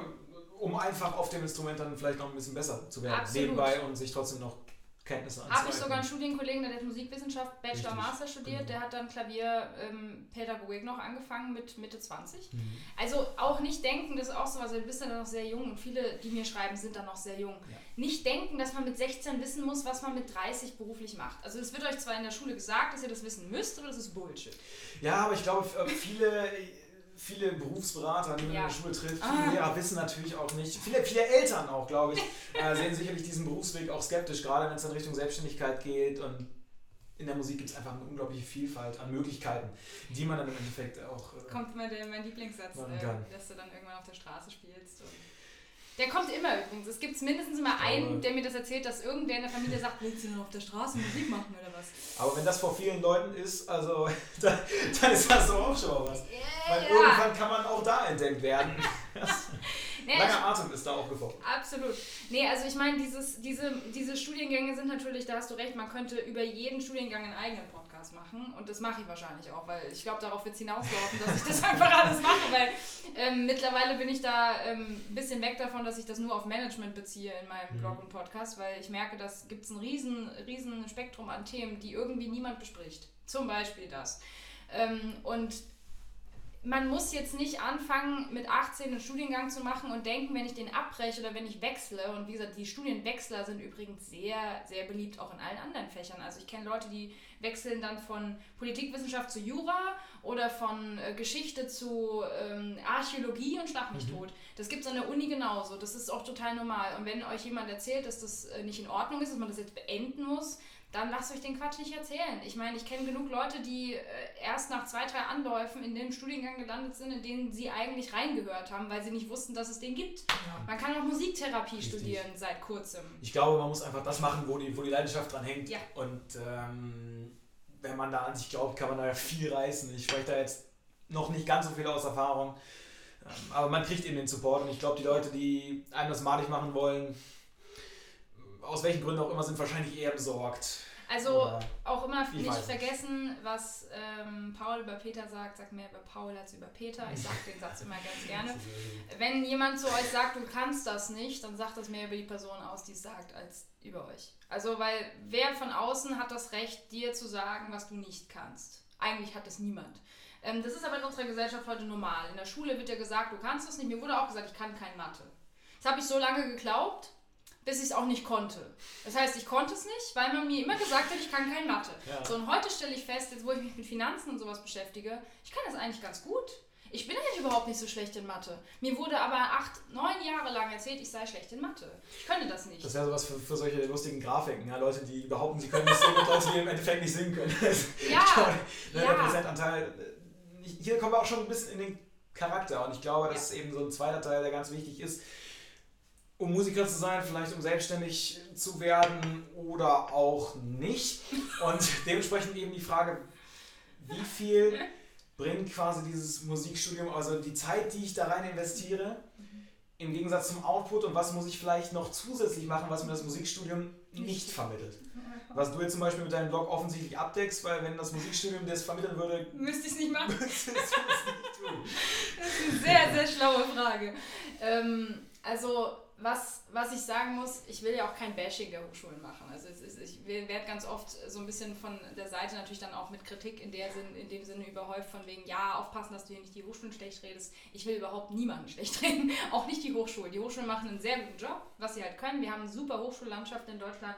um einfach auf dem Instrument dann vielleicht noch ein bisschen besser zu werden. Absolut. Nebenbei und sich trotzdem noch Kenntnisse anzueignen. Habe ich sogar einen Studienkollegen, der hat Musikwissenschaft, Bachelor. Master studiert, mhm. der hat dann Klavierpädagogik ähm, noch angefangen mit Mitte 20. Mhm. Also auch nicht denken, das ist auch so, also du bist dann noch sehr jung und viele, die mir schreiben, sind dann noch sehr jung. Ja. Nicht denken, dass man mit 16 wissen muss, was man mit 30 beruflich macht. Also es wird euch zwar in der Schule gesagt, dass ihr das wissen müsst, aber das ist Bullshit. Ja, aber ich glaube, viele viele Berufsberater, die man ja. in der Schule trifft, viele ah. Lehrer wissen natürlich auch nicht, viele, viele Eltern auch, glaube ich, äh, sehen sicherlich diesen Berufsweg auch skeptisch, gerade wenn es in Richtung Selbstständigkeit geht und in der Musik gibt es einfach eine unglaubliche Vielfalt an Möglichkeiten, die man dann im Endeffekt auch. Äh, Kommt mal der, mein Lieblingssatz, äh, dass du dann irgendwann auf der Straße spielst. Der kommt immer übrigens. Es gibt mindestens immer einen, der mir das erzählt, dass irgendwer in der Familie sagt, willst du denn auf der Straße Musik machen oder was? Aber wenn das vor vielen Leuten ist, also dann, dann ist das doch auch schon mal was. Yeah, Weil ja. irgendwann kann man auch da entdeckt werden. nee, Langer Atem ist da auch gefolgt. Absolut. Nee, also ich meine, dieses, diese, diese Studiengänge sind natürlich, da hast du recht, man könnte über jeden Studiengang einen eigenen Podcast Podcast machen und das mache ich wahrscheinlich auch, weil ich glaube, darauf wird es hinauslaufen, dass ich das einfach alles mache, weil ähm, mittlerweile bin ich da ähm, ein bisschen weg davon, dass ich das nur auf Management beziehe in meinem mhm. Blog und Podcast, weil ich merke, dass gibt es ein riesen, riesen Spektrum an Themen, die irgendwie niemand bespricht. Zum Beispiel das. Ähm, und man muss jetzt nicht anfangen, mit 18 einen Studiengang zu machen und denken, wenn ich den abbreche oder wenn ich wechsle. Und wie gesagt, die Studienwechsler sind übrigens sehr, sehr beliebt auch in allen anderen Fächern. Also ich kenne Leute, die wechseln dann von Politikwissenschaft zu Jura oder von äh, Geschichte zu ähm, Archäologie und schlag mich mhm. tot. Das gibt es an der Uni genauso. Das ist auch total normal. Und wenn euch jemand erzählt, dass das äh, nicht in Ordnung ist, dass man das jetzt beenden muss, dann lasst euch den Quatsch nicht erzählen. Ich meine, ich kenne genug Leute, die äh, erst nach zwei, drei Anläufen in dem Studiengang gelandet sind, in den sie eigentlich reingehört haben, weil sie nicht wussten, dass es den gibt. Ja. Man kann auch Musiktherapie Richtig. studieren seit kurzem. Ich glaube, man muss einfach das machen, wo die, wo die Leidenschaft dran hängt. Ja. Und ähm, wenn man da an sich glaubt, kann man da ja viel reißen. Ich spreche da jetzt noch nicht ganz so viel aus Erfahrung. Ähm, aber man kriegt eben den Support und ich glaube, die Leute, die einem das madig machen wollen, aus welchen Gründen auch immer, sind wahrscheinlich eher besorgt. Also Oder auch immer nicht vergessen, was ähm, Paul über Peter sagt, sagt mehr über Paul als über Peter. Ich sage den Satz immer ganz gerne. Wenn jemand zu euch sagt, du kannst das nicht, dann sagt das mehr über die Person aus, die es sagt, als über euch. Also, weil wer von außen hat das Recht, dir zu sagen, was du nicht kannst? Eigentlich hat es niemand. Ähm, das ist aber in unserer Gesellschaft heute normal. In der Schule wird ja gesagt, du kannst das nicht. Mir wurde auch gesagt, ich kann kein Mathe. Das habe ich so lange geglaubt, bis ich es auch nicht konnte. Das heißt, ich konnte es nicht, weil man mir immer gesagt hat, ich kann kein Mathe. Ja. So, und heute stelle ich fest, jetzt wo ich mich mit Finanzen und sowas beschäftige, ich kann das eigentlich ganz gut. Ich bin eigentlich überhaupt nicht so schlecht in Mathe. Mir wurde aber acht, neun Jahre lang erzählt, ich sei schlecht in Mathe. Ich könne das nicht. Das wäre sowas für, für solche lustigen Grafiken, ja? Leute, die behaupten, sie können nicht singen und Leute, die im Endeffekt nicht singen können. ja, glaube, ne, ja. Der Prozentanteil, äh, hier kommen wir auch schon ein bisschen in den Charakter und ich glaube, das ja. ist eben so ein zweiter Teil, der ganz wichtig ist um Musiker zu sein, vielleicht um selbstständig zu werden oder auch nicht. Und dementsprechend eben die Frage, wie viel bringt quasi dieses Musikstudium, also die Zeit, die ich da rein investiere, im Gegensatz zum Output und was muss ich vielleicht noch zusätzlich machen, was mir das Musikstudium nicht vermittelt. Was du jetzt zum Beispiel mit deinem Blog offensichtlich abdeckst, weil wenn das Musikstudium das vermitteln würde, müsste ich es nicht machen. Müsstest du es nicht tun. Das ist eine sehr, sehr schlaue Frage. Ähm, also was, was ich sagen muss, ich will ja auch kein Bashing der Hochschulen machen. Also ist, ich werde ganz oft so ein bisschen von der Seite natürlich dann auch mit Kritik in, der Sinn, in dem Sinne überhäuft, von wegen, ja, aufpassen, dass du hier nicht die Hochschulen schlecht redest. Ich will überhaupt niemanden schlecht reden, auch nicht die Hochschulen. Die Hochschulen machen einen sehr guten Job, was sie halt können. Wir haben eine super Hochschullandschaft in Deutschland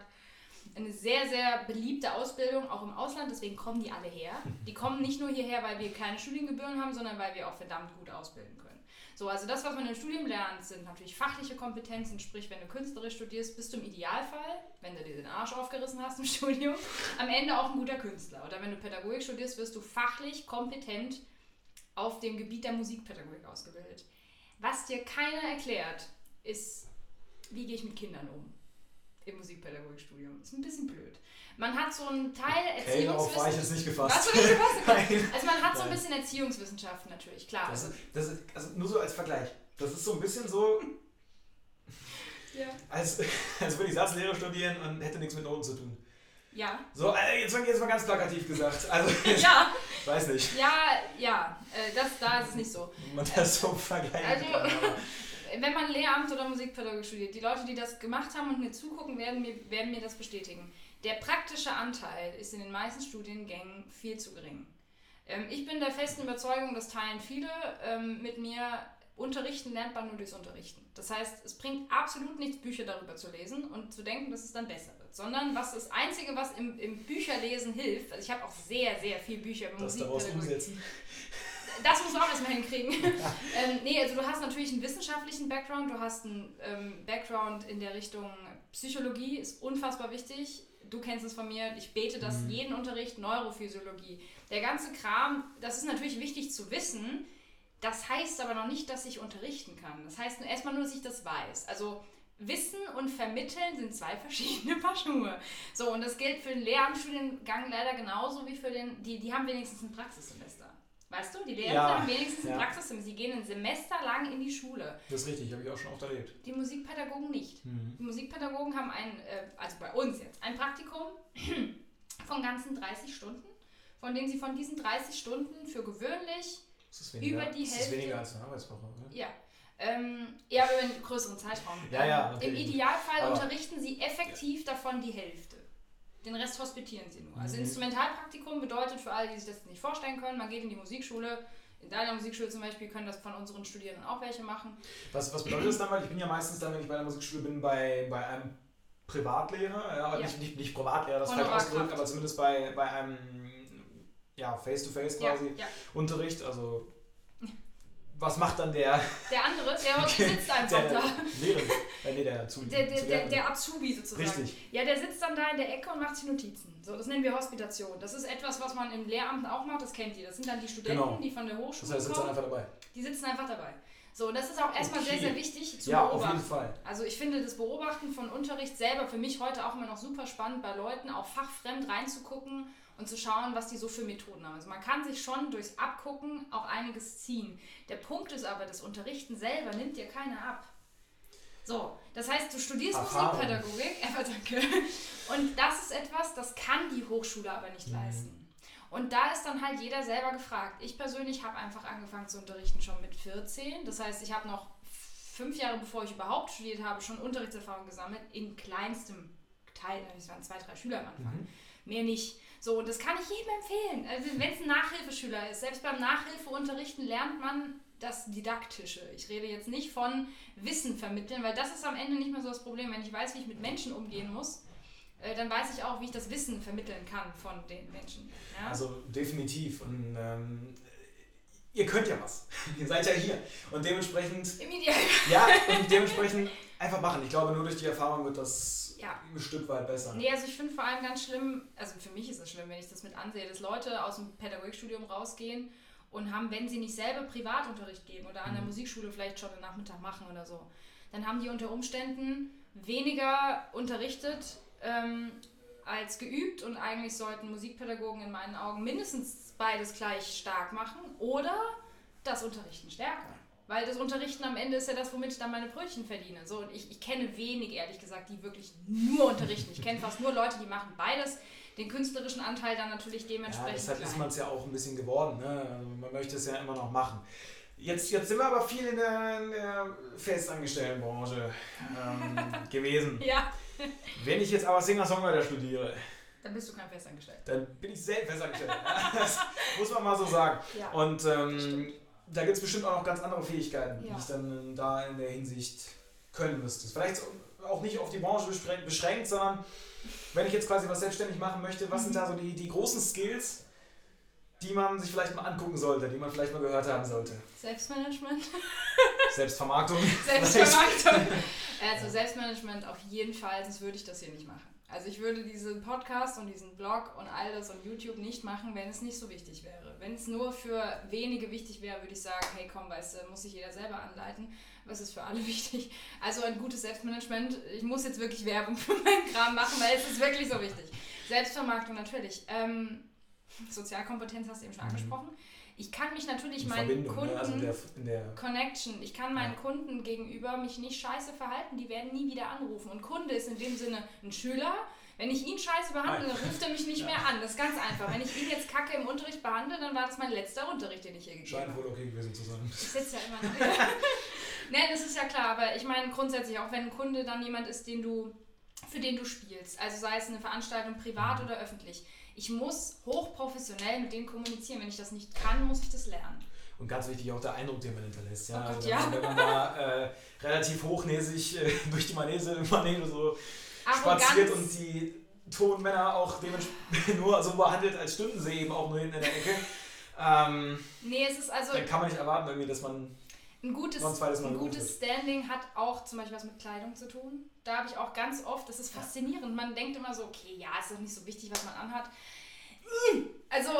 eine sehr, sehr beliebte Ausbildung, auch im Ausland, deswegen kommen die alle her. Die kommen nicht nur hierher, weil wir keine Studiengebühren haben, sondern weil wir auch verdammt gut ausbilden können. So, also das, was man im Studium lernt, sind natürlich fachliche Kompetenzen, sprich, wenn du künstlerisch studierst, bist du im Idealfall, wenn du dir den Arsch aufgerissen hast im Studium, am Ende auch ein guter Künstler. Oder wenn du Pädagogik studierst, wirst du fachlich kompetent auf dem Gebiet der Musikpädagogik ausgebildet. Was dir keiner erklärt, ist, wie gehe ich mit Kindern um im Musikpädagogikstudium. Ist ein bisschen blöd. Man hat so einen Teil okay, Erziehungswissenschaften. war ich jetzt nicht gefasst. nicht gefasst? also man hat so ein bisschen Erziehungswissenschaften natürlich, klar. Das ist, das ist, also nur so als Vergleich. Das ist so ein bisschen so, ja. als, als würde ich Satzlehre studieren und hätte nichts mit Noten zu tun. Ja. So, äh, jetzt, jetzt mal ganz plakativ gesagt. Also, ja. weiß nicht. Ja, ja, äh, das, da ist es nicht so. Man das so vergleichen also, kann, wenn man Lehramt oder Musikpädagogik studiert, die Leute, die das gemacht haben und mir zugucken, werden mir, werden mir das bestätigen. Der praktische Anteil ist in den meisten Studiengängen viel zu gering. Ähm, ich bin der festen Überzeugung, das teilen viele ähm, mit mir, Unterrichten lernt man nur durchs Unterrichten. Das heißt, es bringt absolut nichts, Bücher darüber zu lesen und zu denken, dass es dann besser wird. Sondern was das Einzige, was im, im Bücherlesen hilft, also ich habe auch sehr, sehr viele Bücher über Musik. umsetzen. Das musst du auch erstmal hinkriegen. ähm, nee, also du hast natürlich einen wissenschaftlichen Background, du hast einen ähm, Background in der Richtung Psychologie, ist unfassbar wichtig du kennst es von mir, ich bete das mhm. jeden Unterricht, Neurophysiologie. Der ganze Kram, das ist natürlich wichtig zu wissen. Das heißt aber noch nicht, dass ich unterrichten kann. Das heißt erstmal nur, dass ich das weiß. Also Wissen und Vermitteln sind zwei verschiedene Paar Schuhe. So, und das gilt für den Lehramtsstudiengang leider genauso wie für den, die, die haben wenigstens ein Praxissemester. Weißt du, die Lehrer ja, haben wenigstens ja. ein Praxissemester. Sie gehen ein Semester lang in die Schule. Das ist richtig, habe ich auch schon oft erlebt. Die Musikpädagogen nicht. Mhm. Die Musikpädagogen haben ein, äh, also bei uns jetzt, ein Praktikum von ganzen 30 Stunden, von denen sie von diesen 30 Stunden für gewöhnlich über die Hälfte. Das ist weniger als eine Arbeitswoche, oder? Ja. Ähm, eher über einen größeren Zeitraum. Ja, ja. Im Idealfall Aber unterrichten sie effektiv davon die Hälfte. Den Rest hospitieren sie nur. Also mhm. Instrumentalpraktikum bedeutet für alle, die sich das nicht vorstellen können, man geht in die Musikschule, in deiner Musikschule zum Beispiel können das von unseren Studierenden auch welche machen. Was, was bedeutet das dann? Weil ich bin ja meistens dann, wenn ich bei der Musikschule bin, bei, bei einem Privatlehrer, ja, ja. Nicht, nicht, nicht Privatlehrer, das falsch ausgedrückt, aber zumindest bei, bei einem ja, Face-to-Face quasi ja, Unterricht, also was macht dann der? Der andere, der sitzt einfach der, da. Lehrer, äh, nee, der Azubi. Der, der, der, der, Azubi sozusagen. Richtig. Ja, der sitzt dann da in der Ecke und macht sich Notizen. So, das nennen wir Hospitation. Das ist etwas, was man im Lehramt auch macht, das kennt ihr. Das sind dann die Studenten, genau. die von der Hochschule Das heißt, sitzen einfach dabei. Die sitzen einfach dabei. So, das ist auch erstmal okay. sehr, sehr wichtig zu ja, beobachten. Auf jeden Fall. Also ich finde das Beobachten von Unterricht selber für mich heute auch immer noch super spannend, bei Leuten auch fachfremd reinzugucken und zu schauen, was die so für Methoden haben. Also man kann sich schon durchs Abgucken auch einiges ziehen. Der Punkt ist aber, das Unterrichten selber nimmt dir keiner ab. So, das heißt, du studierst Erfahrung. Musikpädagogik, aber danke. Und das ist etwas, das kann die Hochschule aber nicht mhm. leisten. Und da ist dann halt jeder selber gefragt. Ich persönlich habe einfach angefangen zu unterrichten schon mit 14. Das heißt, ich habe noch fünf Jahre bevor ich überhaupt studiert habe, schon Unterrichtserfahrung gesammelt, in kleinstem Teil. Es waren zwei, drei Schüler am Anfang. Mhm. Mehr nicht. So, und das kann ich jedem empfehlen. Also, wenn es ein Nachhilfeschüler ist, selbst beim Nachhilfeunterrichten lernt man das Didaktische. Ich rede jetzt nicht von Wissen vermitteln, weil das ist am Ende nicht mehr so das Problem. Wenn ich weiß, wie ich mit Menschen umgehen muss, äh, dann weiß ich auch, wie ich das Wissen vermitteln kann von den Menschen. Ja? Also definitiv. Und ähm, ihr könnt ja was. ihr seid ja hier. Und dementsprechend. Im Ideal. Ja, und dementsprechend einfach machen. Ich glaube, nur durch die Erfahrung wird das ja. ein Stück weit besser. Nee, also ich finde vor allem ganz schlimm, also für mich ist es schlimm, wenn ich das mit ansehe, dass Leute aus dem Pädagogikstudium rausgehen und haben, wenn sie nicht selber Privatunterricht geben oder an der mhm. Musikschule vielleicht schon einen Nachmittag machen oder so, dann haben die unter Umständen weniger unterrichtet ähm, als geübt und eigentlich sollten Musikpädagogen in meinen Augen mindestens beides gleich stark machen oder das Unterrichten stärker. Weil das Unterrichten am Ende ist ja das, womit ich dann meine Brötchen verdiene. So, und ich, ich kenne wenig, ehrlich gesagt, die wirklich nur unterrichten. Ich kenne fast nur Leute, die machen beides. Den künstlerischen Anteil dann natürlich dementsprechend. Ja, deshalb klein. ist man es ja auch ein bisschen geworden. Ne? Also man möchte es ja immer noch machen. Jetzt, jetzt sind wir aber viel in der, in der Festangestelltenbranche ähm, gewesen. Ja. Wenn ich jetzt aber Singer-Songwriter studiere, dann bist du kein Festangestellter. Dann bin ich selbst Festangestellter. das muss man mal so sagen. Ja, Und ähm, da gibt es bestimmt auch noch ganz andere Fähigkeiten, ja. die ich dann da in der Hinsicht können müsste. Vielleicht auch nicht auf die Branche beschränkt, sondern wenn ich jetzt quasi was selbstständig machen möchte, was mhm. sind da so die, die großen Skills, die man sich vielleicht mal angucken sollte, die man vielleicht mal gehört haben sollte? Selbstmanagement. Selbstvermarktung. Selbstvermarktung. also Selbstmanagement auf jeden Fall, sonst würde ich das hier nicht machen. Also ich würde diesen Podcast und diesen Blog und all das und YouTube nicht machen, wenn es nicht so wichtig wäre. Wenn es nur für wenige wichtig wäre, würde ich sagen, hey komm, weißt du, muss sich jeder selber anleiten. Was ist für alle wichtig? Also ein gutes Selbstmanagement. Ich muss jetzt wirklich Werbung für meinen Kram machen, weil es ist wirklich so wichtig. Selbstvermarktung natürlich. Ähm, Sozialkompetenz hast du eben schon mhm. angesprochen. Ich kann mich natürlich in meinen ne? Kunden, also in der, in der Connection, ich kann meinen ja. Kunden gegenüber mich nicht scheiße verhalten, die werden nie wieder anrufen. Und Kunde ist in dem Sinne ein Schüler. Wenn ich ihn scheiße behandle, dann ruft er mich nicht ja. mehr an. Das ist ganz einfach. Wenn ich ihn jetzt kacke im Unterricht behandle, dann war das mein letzter Unterricht, den ich hier gegeben habe. Scheint wohl okay gewesen zu sein. Ich sitze ja immer noch. ne, das ist ja klar, aber ich meine grundsätzlich, auch wenn ein Kunde dann jemand ist, den du, für den du spielst, also sei es eine Veranstaltung privat mhm. oder öffentlich, ich muss hochprofessionell mit denen kommunizieren. Wenn ich das nicht kann, muss ich das lernen. Und ganz wichtig auch der Eindruck, den man hinterlässt. Ja? Oh also, ja. Wenn man da äh, relativ hochnäsig äh, durch die Manege, Manege so Arroganz. spaziert und die Tonmänner auch dementsprechend nur so behandelt als Stundensee eben auch nur hinten in der Ecke. Ähm, nee, es ist also. Dann kann man nicht erwarten, irgendwie, dass man ein gutes, ein gutes Standing hat auch zum Beispiel was mit Kleidung zu tun. Da habe ich auch ganz oft, das ist faszinierend, man denkt immer so, okay, ja, ist doch nicht so wichtig, was man anhat. Also,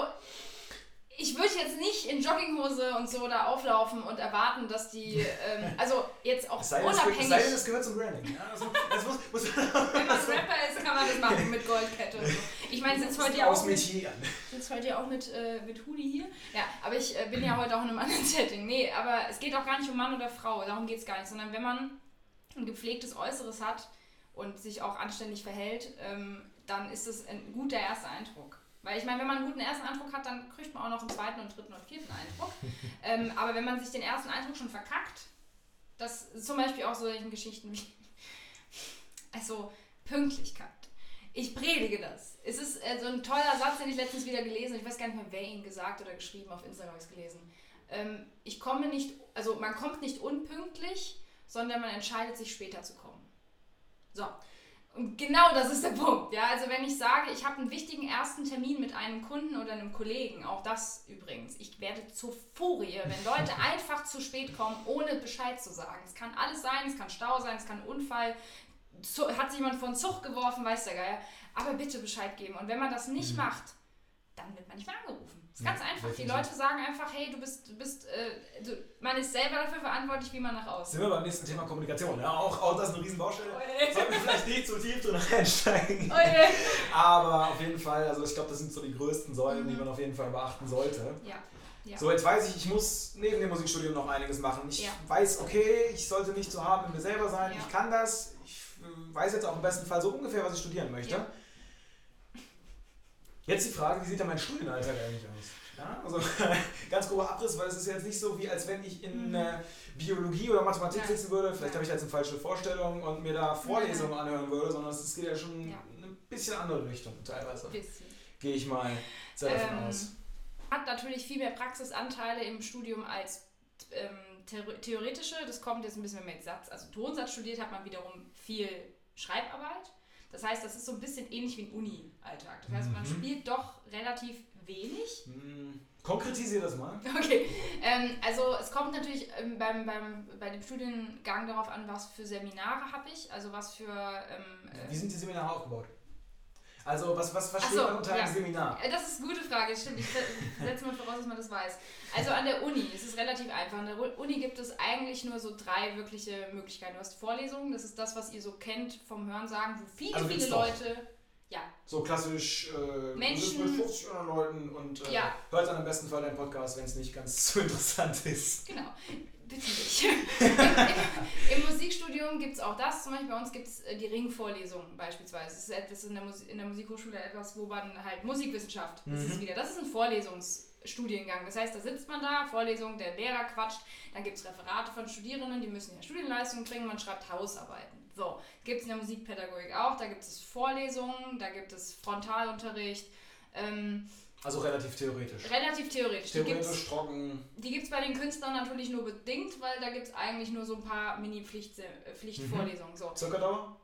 ich würde jetzt nicht in Jogginghose und so da auflaufen und erwarten, dass die, ähm, also jetzt auch sei unabhängig... Es sei denn, das gehört zum Branding. Ja, also, das muss, muss Wenn man Rapper ist, kann man das machen mit Goldkette und so. Ich meine, sitzt heute ja auch mit, sitzt heute ja auch mit, äh, mit Hoodie hier. Ja, aber ich äh, bin ja heute auch in einem anderen Setting. Nee, aber es geht auch gar nicht um Mann oder Frau, darum geht es gar nicht, sondern wenn man ein gepflegtes Äußeres hat und sich auch anständig verhält, ähm, dann ist es ein guter erster Eindruck. Weil ich meine, wenn man einen guten ersten Eindruck hat, dann kriegt man auch noch einen zweiten und dritten und vierten Eindruck. ähm, aber wenn man sich den ersten Eindruck schon verkackt, das ist zum Beispiel auch solchen Geschichten wie, also Pünktlichkeit. Ich predige das. Es ist äh, so ein toller Satz, den ich letztens wieder gelesen habe. Ich weiß gar nicht mehr, wer ihn gesagt oder geschrieben, auf Instagram habe ich es gelesen. ähm, ich komme nicht, also man kommt nicht unpünktlich, sondern man entscheidet sich später zu kommen. So. Und genau das ist der Punkt. Ja? Also wenn ich sage, ich habe einen wichtigen ersten Termin mit einem Kunden oder einem Kollegen, auch das übrigens, ich werde zur Furie, wenn Leute einfach zu spät kommen, ohne Bescheid zu sagen. Es kann alles sein, es kann Stau sein, es kann Unfall, hat sich jemand von Zug geworfen, weiß der Geier. Aber bitte Bescheid geben. Und wenn man das nicht mhm. macht, dann wird man nicht mehr angerufen. Das ist ganz ja, einfach. Die Leute sagen einfach, hey, du bist, du bist, äh, du, man ist selber dafür verantwortlich, wie man nach außen. Sind wir beim nächsten Thema Kommunikation. Ja, auch, auch das ist eine riesen Baustelle. Sollten wir vielleicht nicht zu tief drin einsteigen. Aber auf jeden Fall, also ich glaube, das sind so die größten Säulen, mhm. die man auf jeden Fall beachten sollte. Ja. Ja. So, jetzt weiß ich, ich muss neben dem Musikstudium noch einiges machen. Ich ja. weiß, okay, ich sollte nicht zu hart mit mir selber sein. Ich kann das. Ich äh, weiß jetzt auch im besten Fall so ungefähr, was ich studieren möchte. Jetzt die Frage, wie sieht da mein Studienalltag eigentlich aus? Ja, also ganz grober Abriss, weil es ist jetzt nicht so, wie als wenn ich in mhm. äh, Biologie oder Mathematik ja. sitzen würde. Vielleicht ja. habe ich da jetzt eine falsche Vorstellung und mir da Vorlesungen ja. anhören würde, sondern es geht ja schon ja. in eine bisschen andere Richtung teilweise. Gehe ich mal sehr davon ähm, aus. Hat natürlich viel mehr Praxisanteile im Studium als ähm, theoretische. Das kommt jetzt ein bisschen mehr mit Satz. Also Tonsatz studiert hat man wiederum viel Schreibarbeit. Das heißt, das ist so ein bisschen ähnlich wie ein Uni-Alltag. Das heißt, man mhm. spielt doch relativ wenig. Mhm. Konkretisiere das mal. Okay. Ähm, also es kommt natürlich ähm, beim, beim, bei dem Studiengang darauf an, was für Seminare habe ich, also was für... Ähm, wie sind die Seminare aufgebaut? Also was, was versteht so, man unter ja. einem Seminar? Äh, das ist eine gute Frage, stimmt. Ich setze mal voraus, dass man das weiß. Also an der Uni ist es relativ einfach. An der Uni gibt es eigentlich nur so drei wirkliche Möglichkeiten. Du hast Vorlesungen, das ist das, was ihr so kennt vom Hörensagen, wo viele, also viele Leute... Ja. So klassisch äh, Menschen, mit 50 anderen Leuten und äh, ja. hört dann im besten Fall deinen Podcast, wenn es nicht ganz so interessant ist. Genau bitte nicht. Im, im, Musikstudium gibt es auch das. Zum Beispiel bei uns gibt es äh, die Ringvorlesung beispielsweise. Das ist etwas in der, Musik, in der Musikhochschule etwas, wo man halt Musikwissenschaft, mhm. das ist wieder, das ist ein Vorlesungsstudiengang. Das heißt, da sitzt man da, Vorlesung, der Lehrer quatscht, dann gibt es Referate von Studierenden, die müssen ja Studienleistungen bringen, man schreibt Hausarbeiten. So, gibt es in der Musikpädagogik auch, da gibt es Vorlesungen, da gibt es Frontalunterricht. Ähm, also relativ theoretisch. Relativ theoretisch. Theoretisch, trocken. Die gibt es bei den Künstlern natürlich nur bedingt, weil da gibt es eigentlich nur so ein paar Mini-Pflichtvorlesungen. Mhm. So. Circa Dauer?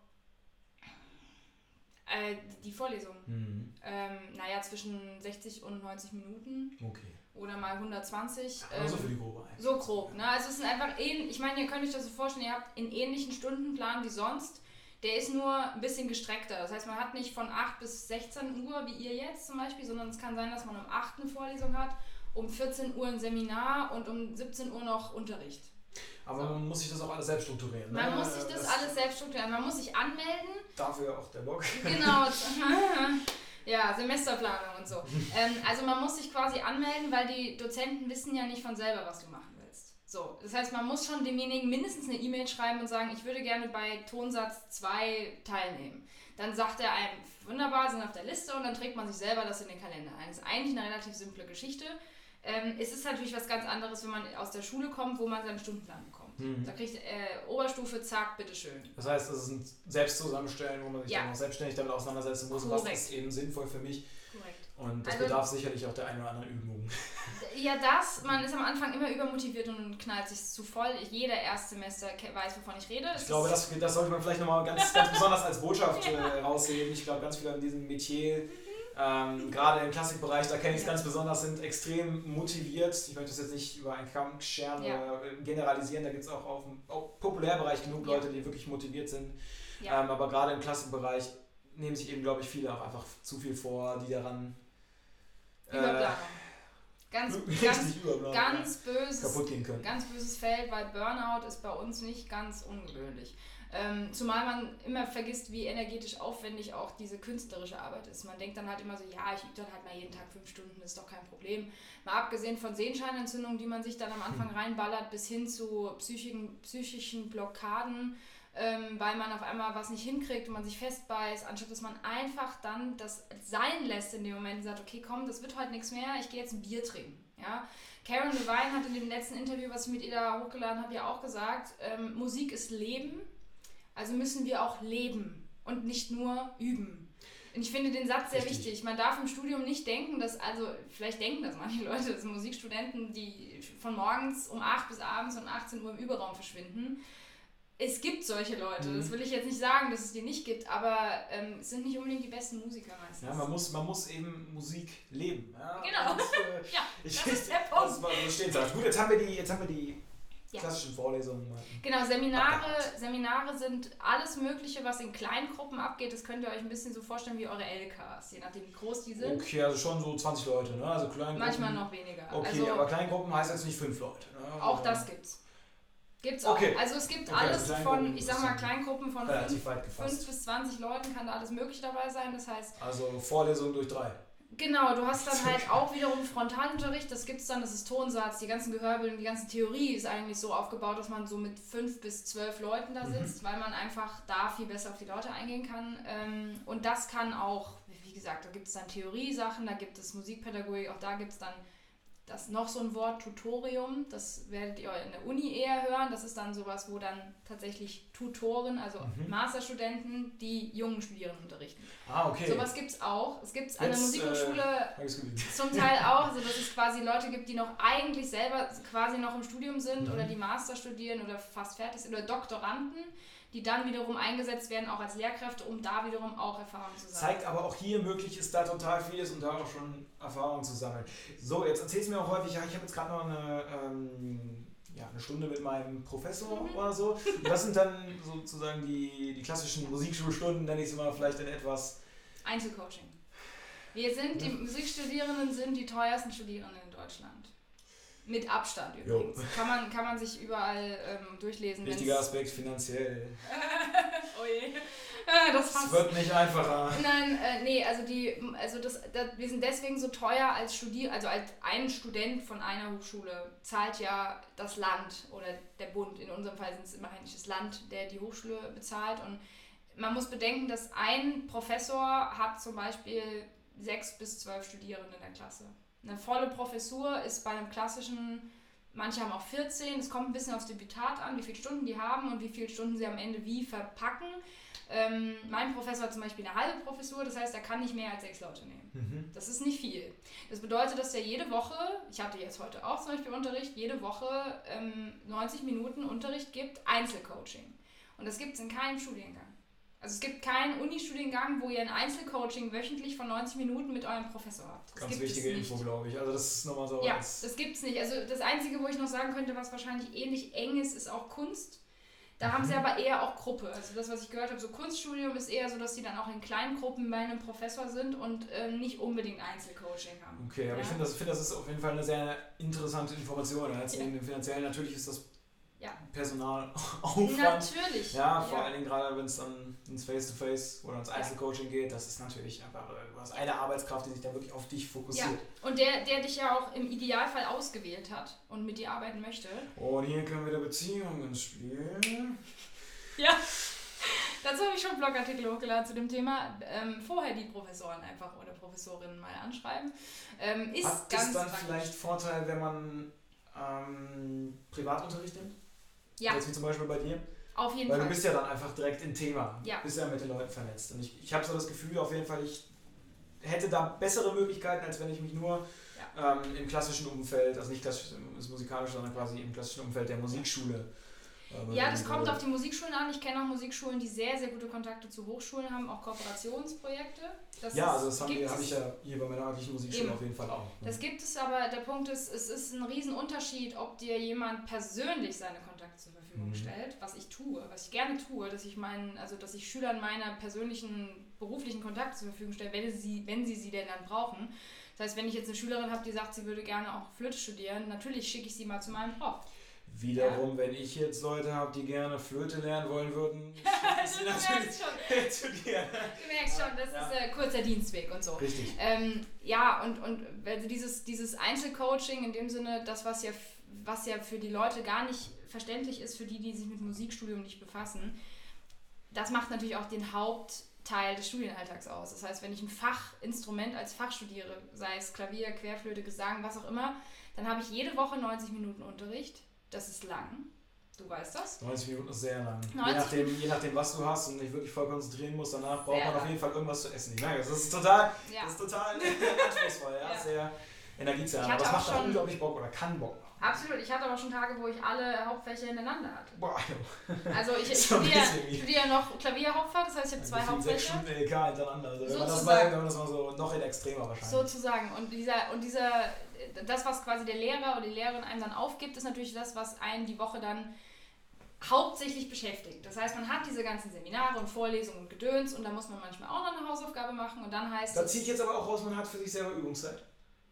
Äh, die Vorlesung. Mhm. Ähm, naja, zwischen 60 und 90 Minuten. Okay. Oder mal 120. Ja, ähm, so für die grobe eigentlich. So grob. Ne? Also es sind einfach, ähn ich meine, ihr könnt euch das so vorstellen, ihr habt einen ähnlichen Stundenplan wie sonst der ist nur ein bisschen gestreckter. Das heißt, man hat nicht von 8 bis 16 Uhr, wie ihr jetzt zum Beispiel, sondern es kann sein, dass man um 8 eine Vorlesung hat, um 14 Uhr ein Seminar und um 17 Uhr noch Unterricht. Aber so. man muss sich das auch alles selbst strukturieren. Ne? Man muss sich das, das, alles selbst strukturieren. Man muss sich anmelden. Dafür auch der Blog. Genau. ja, Semesterplanung und so. ähm, also man muss sich quasi anmelden, weil die Dozenten wissen ja nicht von selber, was du machst. So, das heißt, man muss schon demjenigen mindestens eine E-Mail schreiben und sagen, ich würde gerne bei Tonsatz 2 teilnehmen. Dann sagt er einem, wunderbar, sind auf der Liste und dann trägt man sich selber das in den Kalender ein. Das ist eigentlich eine relativ simple Geschichte. Ähm, es ist natürlich was ganz anderes, wenn man aus der Schule kommt, wo man seinen Stundenplan bekommt. Mhm. Da kriegt äh, Oberstufe, zack, bitteschön. Das heißt, das ist ein Selbstzusammenstellen, wo man sich ja. dann auch selbstständig damit auseinandersetzen muss. Korrekt. Was ist eben sinnvoll für mich? Und das also, bedarf sicherlich auch der einen oder anderen Übung. Ja, das. Man ist am Anfang immer übermotiviert und knallt sich zu voll. Jeder Erstsemester weiß, wovon ich rede. Ich glaube, das, das sollte man vielleicht nochmal ganz, ganz besonders als Botschaft ja. äh, rausheben. Ich glaube, ganz viele in diesem Metier, ähm, gerade im Klassikbereich, da kenne ich es ja. ganz besonders, sind extrem motiviert. Ich möchte das jetzt nicht über einen Kamm scheren ja. oder generalisieren. Da gibt es auch auf dem Populärbereich genug Leute, die wirklich motiviert sind. Ähm, aber gerade im Klassikbereich nehmen sich eben, glaube ich, viele auch einfach zu viel vor, die daran. Äh, ganz, ganz, ganz, böses, ganz böses Feld, weil Burnout ist bei uns nicht ganz ungewöhnlich. Ähm, zumal man immer vergisst, wie energetisch aufwendig auch diese künstlerische Arbeit ist. Man denkt dann halt immer so, ja, ich übe dann halt mal jeden Tag fünf Stunden, ist doch kein Problem. Mal abgesehen von Sehenscheinentzündungen, die man sich dann am Anfang hm. reinballert, bis hin zu psychischen, psychischen Blockaden, ähm, weil man auf einmal was nicht hinkriegt und man sich festbeißt, anstatt dass man einfach dann das sein lässt in dem Moment und sagt, okay, komm, das wird heute nichts mehr, ich gehe jetzt ein Bier trinken. Ja? Karen Levine hat in dem letzten Interview, was ich mit ihr da hochgeladen habe, ja auch gesagt, ähm, Musik ist Leben, also müssen wir auch leben und nicht nur üben. Und ich finde den Satz sehr Richtig. wichtig. Man darf im Studium nicht denken, dass, also vielleicht denken das manche Leute, das sind Musikstudenten, die von morgens um 8 bis abends um 18 Uhr im Überraum verschwinden. Es gibt solche Leute, mhm. das will ich jetzt nicht sagen, dass es die nicht gibt, aber ähm, es sind nicht unbedingt die besten Musiker meistens. Ja, man muss, man muss eben Musik leben. Ja? Genau. Und, äh, ja, ich, das ist der Punkt. Das, das steht da. Gut, jetzt haben wir die, jetzt haben wir die ja. klassischen Vorlesungen. Genau, Seminare, Seminare sind alles Mögliche, was in Kleingruppen abgeht. Das könnt ihr euch ein bisschen so vorstellen wie eure LKs, je nachdem wie groß die sind. Okay, also schon so 20 Leute, ne? Also Kleingruppen. Manchmal noch weniger. Okay, also, aber Kleingruppen heißt jetzt nicht fünf Leute. Ne? Auch das gibt's. Gibt's auch. Okay. Also es gibt okay, alles also von, ich sag mal, Kleingruppen von 5 bis 20 Leuten kann da alles möglich dabei sein. Das heißt. Also Vorlesung durch drei. Genau, du hast dann halt auch wiederum Frontalunterricht, das gibt es dann, das ist Tonsatz, die ganzen Gehörbildung, die ganze Theorie ist eigentlich so aufgebaut, dass man so mit fünf bis zwölf Leuten da mhm. sitzt, mhm. weil man einfach da viel besser auf die Leute eingehen kann. Ähm, und das kann auch, wie gesagt, da gibt es dann Theorie-Sachen, da gibt es Musikpädagogik, auch da gibt es dann das noch so ein Wort Tutorium, das werdet ihr in der Uni eher hören. Das ist dann sowas, wo dann tatsächlich Tutoren, also mhm. Masterstudenten, die jungen Studierenden unterrichten. Ah, okay. Sowas gibt es auch. Es gibt es an der Musikhochschule äh, zum Teil auch, also dass es quasi Leute gibt, die noch eigentlich selber quasi noch im Studium sind mhm. oder die Master studieren oder fast fertig sind oder Doktoranden die dann wiederum eingesetzt werden, auch als Lehrkräfte, um da wiederum auch Erfahrung zu sammeln. Zeigt aber auch hier möglich ist da total vieles und da auch schon Erfahrung zu sammeln. So, jetzt erzählst du mir auch häufig, ja, ich habe jetzt gerade noch eine, ähm, ja, eine Stunde mit meinem Professor mhm. oder so. Und das sind dann sozusagen die, die klassischen Musikschulstunden, nenne ich es mal vielleicht in etwas. Einzelcoaching. Wir sind, die Musikstudierenden sind die teuersten Studierenden in Deutschland. Mit Abstand übrigens. Kann man, kann man sich überall ähm, durchlesen. Wichtiger Aspekt finanziell. oh je. Äh, das es wird nicht einfacher. Nein, äh, nee, also die, also das, das, wir sind deswegen so teuer als Studier, also als ein Student von einer Hochschule zahlt ja das Land oder der Bund, in unserem Fall sind es immerhin nicht das Land, der die Hochschule bezahlt. Und man muss bedenken, dass ein Professor hat zum Beispiel sechs bis zwölf Studierende in der Klasse. Eine volle Professur ist bei einem klassischen, manche haben auch 14, es kommt ein bisschen aufs Deputat an, wie viele Stunden die haben und wie viele Stunden sie am Ende wie verpacken. Ähm, mein Professor hat zum Beispiel eine halbe Professur, das heißt, er kann nicht mehr als sechs Leute nehmen. Mhm. Das ist nicht viel. Das bedeutet, dass er jede Woche, ich hatte jetzt heute auch zum Beispiel Unterricht, jede Woche ähm, 90 Minuten Unterricht gibt, Einzelcoaching. Und das gibt es in keinem Studiengang. Also es gibt keinen Unistudiengang, wo ihr ein Einzelcoaching wöchentlich von 90 Minuten mit eurem Professor habt. Das Ganz wichtige Info, glaube ich. Also das ist nochmal so. Ja, das gibt es nicht. Also das Einzige, wo ich noch sagen könnte, was wahrscheinlich ähnlich eng ist, ist auch Kunst. Da mhm. haben sie mhm. aber eher auch Gruppe. Also das, was ich gehört habe, so Kunststudium ist eher so, dass sie dann auch in kleinen Gruppen bei einem Professor sind und ähm, nicht unbedingt Einzelcoaching haben. Okay, aber ja? ich finde, das, find, das ist auf jeden Fall eine sehr interessante Information. Als ja. finanziell natürlich ist das ja. Personalaufwand. Natürlich. Ja, vor ja. allen Dingen gerade, wenn es dann ins Face-to-Face -face oder ins Einzelcoaching ja. geht, das ist natürlich einfach, du hast eine Arbeitskraft, die sich da wirklich auf dich fokussiert. Ja. Und der, der dich ja auch im Idealfall ausgewählt hat und mit dir arbeiten möchte. Und hier können wir wieder Beziehungen ins Spiel. Ja. Dazu habe ich schon Blogartikel hochgeladen zu dem Thema. Ähm, vorher die Professoren einfach oder Professorinnen mal anschreiben. Ähm, ist Hat ganz das dann vielleicht Vorteil, wenn man ähm, Privatunterricht nimmt? Ja. Jetzt wie zum Beispiel bei dir. Auf jeden Weil Fall. du bist ja dann einfach direkt im Thema. Ja. Bist ja mit den Leuten vernetzt. Und ich, ich habe so das Gefühl, auf jeden Fall, ich hätte da bessere Möglichkeiten, als wenn ich mich nur ja. ähm, im klassischen Umfeld, also nicht klassisch musikalisch, sondern quasi im klassischen Umfeld der Musikschule ja, das kommt auf die Musikschulen an. Ich kenne auch Musikschulen, die sehr, sehr gute Kontakte zu Hochschulen haben, auch Kooperationsprojekte. Das ja, also das habe ich ja hier bei meiner örtlichen Musikschule eben. auf jeden Fall auch. Ne? Das gibt es, aber der Punkt ist, es ist ein Riesenunterschied, ob dir jemand persönlich seine Kontakte zur Verfügung mhm. stellt, was ich tue, was ich gerne tue, dass ich meinen, also dass ich Schülern meine persönlichen beruflichen Kontakte zur Verfügung stelle, wenn sie, wenn sie sie denn dann brauchen. Das heißt, wenn ich jetzt eine Schülerin habe, die sagt, sie würde gerne auch Flöte studieren, natürlich schicke ich sie mal zu meinem Prof. Wiederum, ja. wenn ich jetzt Leute habe, die gerne Flöte lernen wollen würden, sie natürlich zu dir. Du merkst schon, das ja. ist ein kurzer Dienstweg und so. Richtig. Ähm, ja, und, und also dieses, dieses Einzelcoaching in dem Sinne, das, was ja, was ja für die Leute gar nicht verständlich ist, für die, die sich mit Musikstudium nicht befassen, das macht natürlich auch den Hauptteil des Studienalltags aus. Das heißt, wenn ich ein Fachinstrument als Fach studiere, sei es Klavier, Querflöte, Gesang, was auch immer, dann habe ich jede Woche 90 Minuten Unterricht das ist lang. Du weißt das. 90 Minuten ist sehr lang. Je nachdem, je nachdem, was du hast und dich wirklich voll konzentrieren musst, danach braucht sehr man auf jeden Fall irgendwas zu essen. Ich merke, das ist total, ja. das ist total anspruchsvoll, ja? ja. sehr energiezerrend. Aber es macht auch unglaublich Bock oder kann Bock machen. Absolut. Ich hatte aber schon Tage, wo ich alle Hauptfächer hintereinander hatte. Boah. Also ich, ich studiere, studiere noch Klavierhauptfach, das heißt ich habe zwei Hauptfächer. Sechs Stunden LK hintereinander. Also wenn man das mal, wenn man das mal so noch in extremer wahrscheinlich. Sozusagen. Und dieser, und dieser, das, was quasi der Lehrer oder die Lehrerin einem dann aufgibt, ist natürlich das, was einen die Woche dann hauptsächlich beschäftigt. Das heißt, man hat diese ganzen Seminare und Vorlesungen und Gedöns und da muss man manchmal auch noch eine Hausaufgabe machen und dann heißt Da zieht jetzt aber auch raus, man hat für sich selber Übungszeit.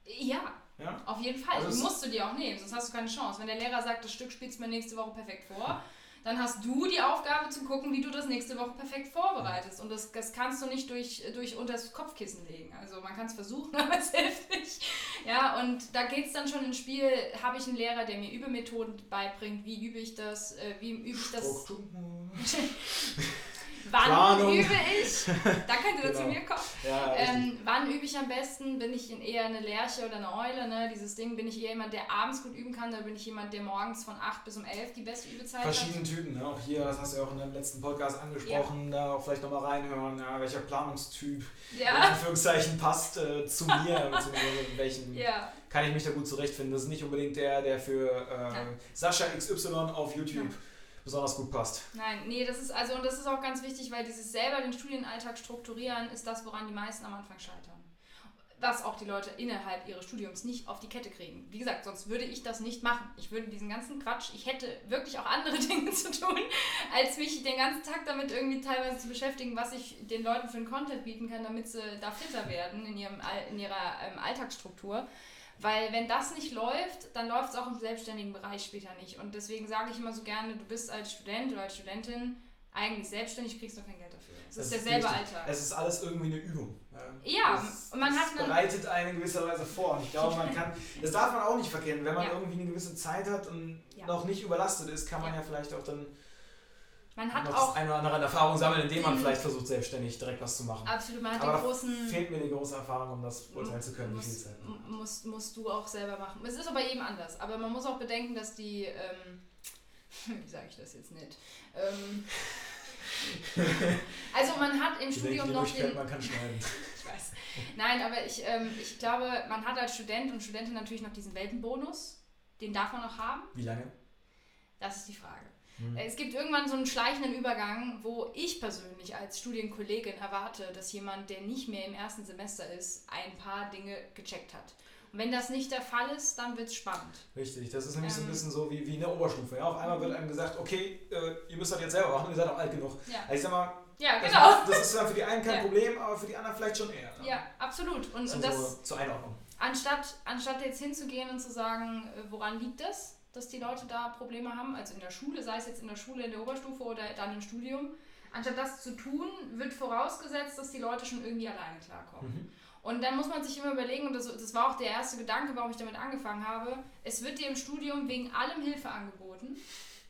Ja, ja? Auf jeden Fall. Also die musst du dir auch nehmen, sonst hast du keine Chance. Wenn der Lehrer sagt, das Stück spielst du mir nächste Woche perfekt vor, dann hast du die Aufgabe zu gucken, wie du das nächste Woche perfekt vorbereitest. Und das, das kannst du nicht durch, durch unter das Kopfkissen legen. Also man kann es versuchen, aber es hilft nicht. Ja, und da geht es dann schon ins Spiel, habe ich einen Lehrer, der mir Übemethoden beibringt, wie übe ich das, äh, wie übe ich das. Wann Planung. übe ich? Da könnt ihr genau. zu mir kommen. Ja, ähm, wann übe ich am besten? Bin ich eher eine Lerche oder eine Eule? Ne? Dieses Ding, bin ich eher jemand, der abends gut üben kann, oder bin ich jemand, der morgens von 8 bis um 11 die beste Übezeit Verschiedene hat? Verschiedene Typen, ne? auch hier, das hast du ja auch in deinem letzten Podcast angesprochen, ja. da auch vielleicht nochmal reinhören, ja, welcher Planungstyp ja. in Anführungszeichen passt äh, zu mir, beziehungsweise welchen ja. kann ich mich da gut zurechtfinden. Das ist nicht unbedingt der, der für äh, Sascha XY auf YouTube besonders gut passt. Nein, nee, das ist also und das ist auch ganz wichtig, weil dieses selber den Studienalltag strukturieren ist das, woran die meisten am Anfang scheitern. Was auch die Leute innerhalb ihres Studiums nicht auf die Kette kriegen. Wie gesagt, sonst würde ich das nicht machen. Ich würde diesen ganzen Quatsch, ich hätte wirklich auch andere Dinge zu tun, als mich den ganzen Tag damit irgendwie teilweise zu beschäftigen, was ich den Leuten für einen Content bieten kann, damit sie da fitter werden in, ihrem, in ihrer ähm, Alltagsstruktur. Weil wenn das nicht läuft, dann läuft es auch im selbstständigen Bereich später nicht. Und deswegen sage ich immer so gerne, du bist als Student oder als Studentin eigentlich selbstständig, kriegst du kein Geld dafür. Es ist derselbe Alter. Es ist alles irgendwie eine Übung. Ja, es, und man hat eine bereitet einen in gewisser Weise vor. Und ich glaube, man kann, das darf man auch nicht verkennen, wenn man ja. irgendwie eine gewisse Zeit hat und ja. noch nicht überlastet ist, kann man ja, ja vielleicht auch dann man hat auch eine oder andere an Erfahrung sammeln, indem man vielleicht versucht, selbstständig direkt was zu machen. Absolut, man hat Aber den großen. Fehlt mir die große Erfahrung, um das beurteilen zu können, muss, wie viel Zeit. Musst, musst du auch selber machen. Es ist aber eben anders. Aber man muss auch bedenken, dass die. Ähm, wie sage ich das jetzt nicht? Ähm, also man hat im die Studium noch den. Man kann schneiden. ich weiß. Nein, aber ich, ähm, ich glaube, man hat als Student und Studentin natürlich noch diesen Weltenbonus. Den darf man noch haben. Wie lange? Das ist die Frage. Mhm. Es gibt irgendwann so einen schleichenden Übergang, wo ich persönlich als Studienkollegin erwarte, dass jemand, der nicht mehr im ersten Semester ist, ein paar Dinge gecheckt hat. Und wenn das nicht der Fall ist, dann wird es spannend. Richtig, das ist nämlich ähm, so ein ähm. bisschen so wie, wie in der Oberstufe. Ja? Auf einmal wird einem gesagt, okay, äh, ihr müsst das jetzt selber machen, ihr seid auch alt genug. Ja. Also ich sag mal, ja, genau. das, das ist dann für die einen kein ja. Problem, aber für die anderen vielleicht schon eher. Ne? Ja, absolut. Und, und das so zur Einordnung. Anstatt, anstatt jetzt hinzugehen und zu sagen, äh, woran liegt das, dass die Leute da Probleme haben, also in der Schule, sei es jetzt in der Schule, in der Oberstufe oder dann im Studium. Anstatt das zu tun, wird vorausgesetzt, dass die Leute schon irgendwie alleine klarkommen. Mhm. Und dann muss man sich immer überlegen, und das, das war auch der erste Gedanke, warum ich damit angefangen habe, es wird dir im Studium wegen allem Hilfe angeboten,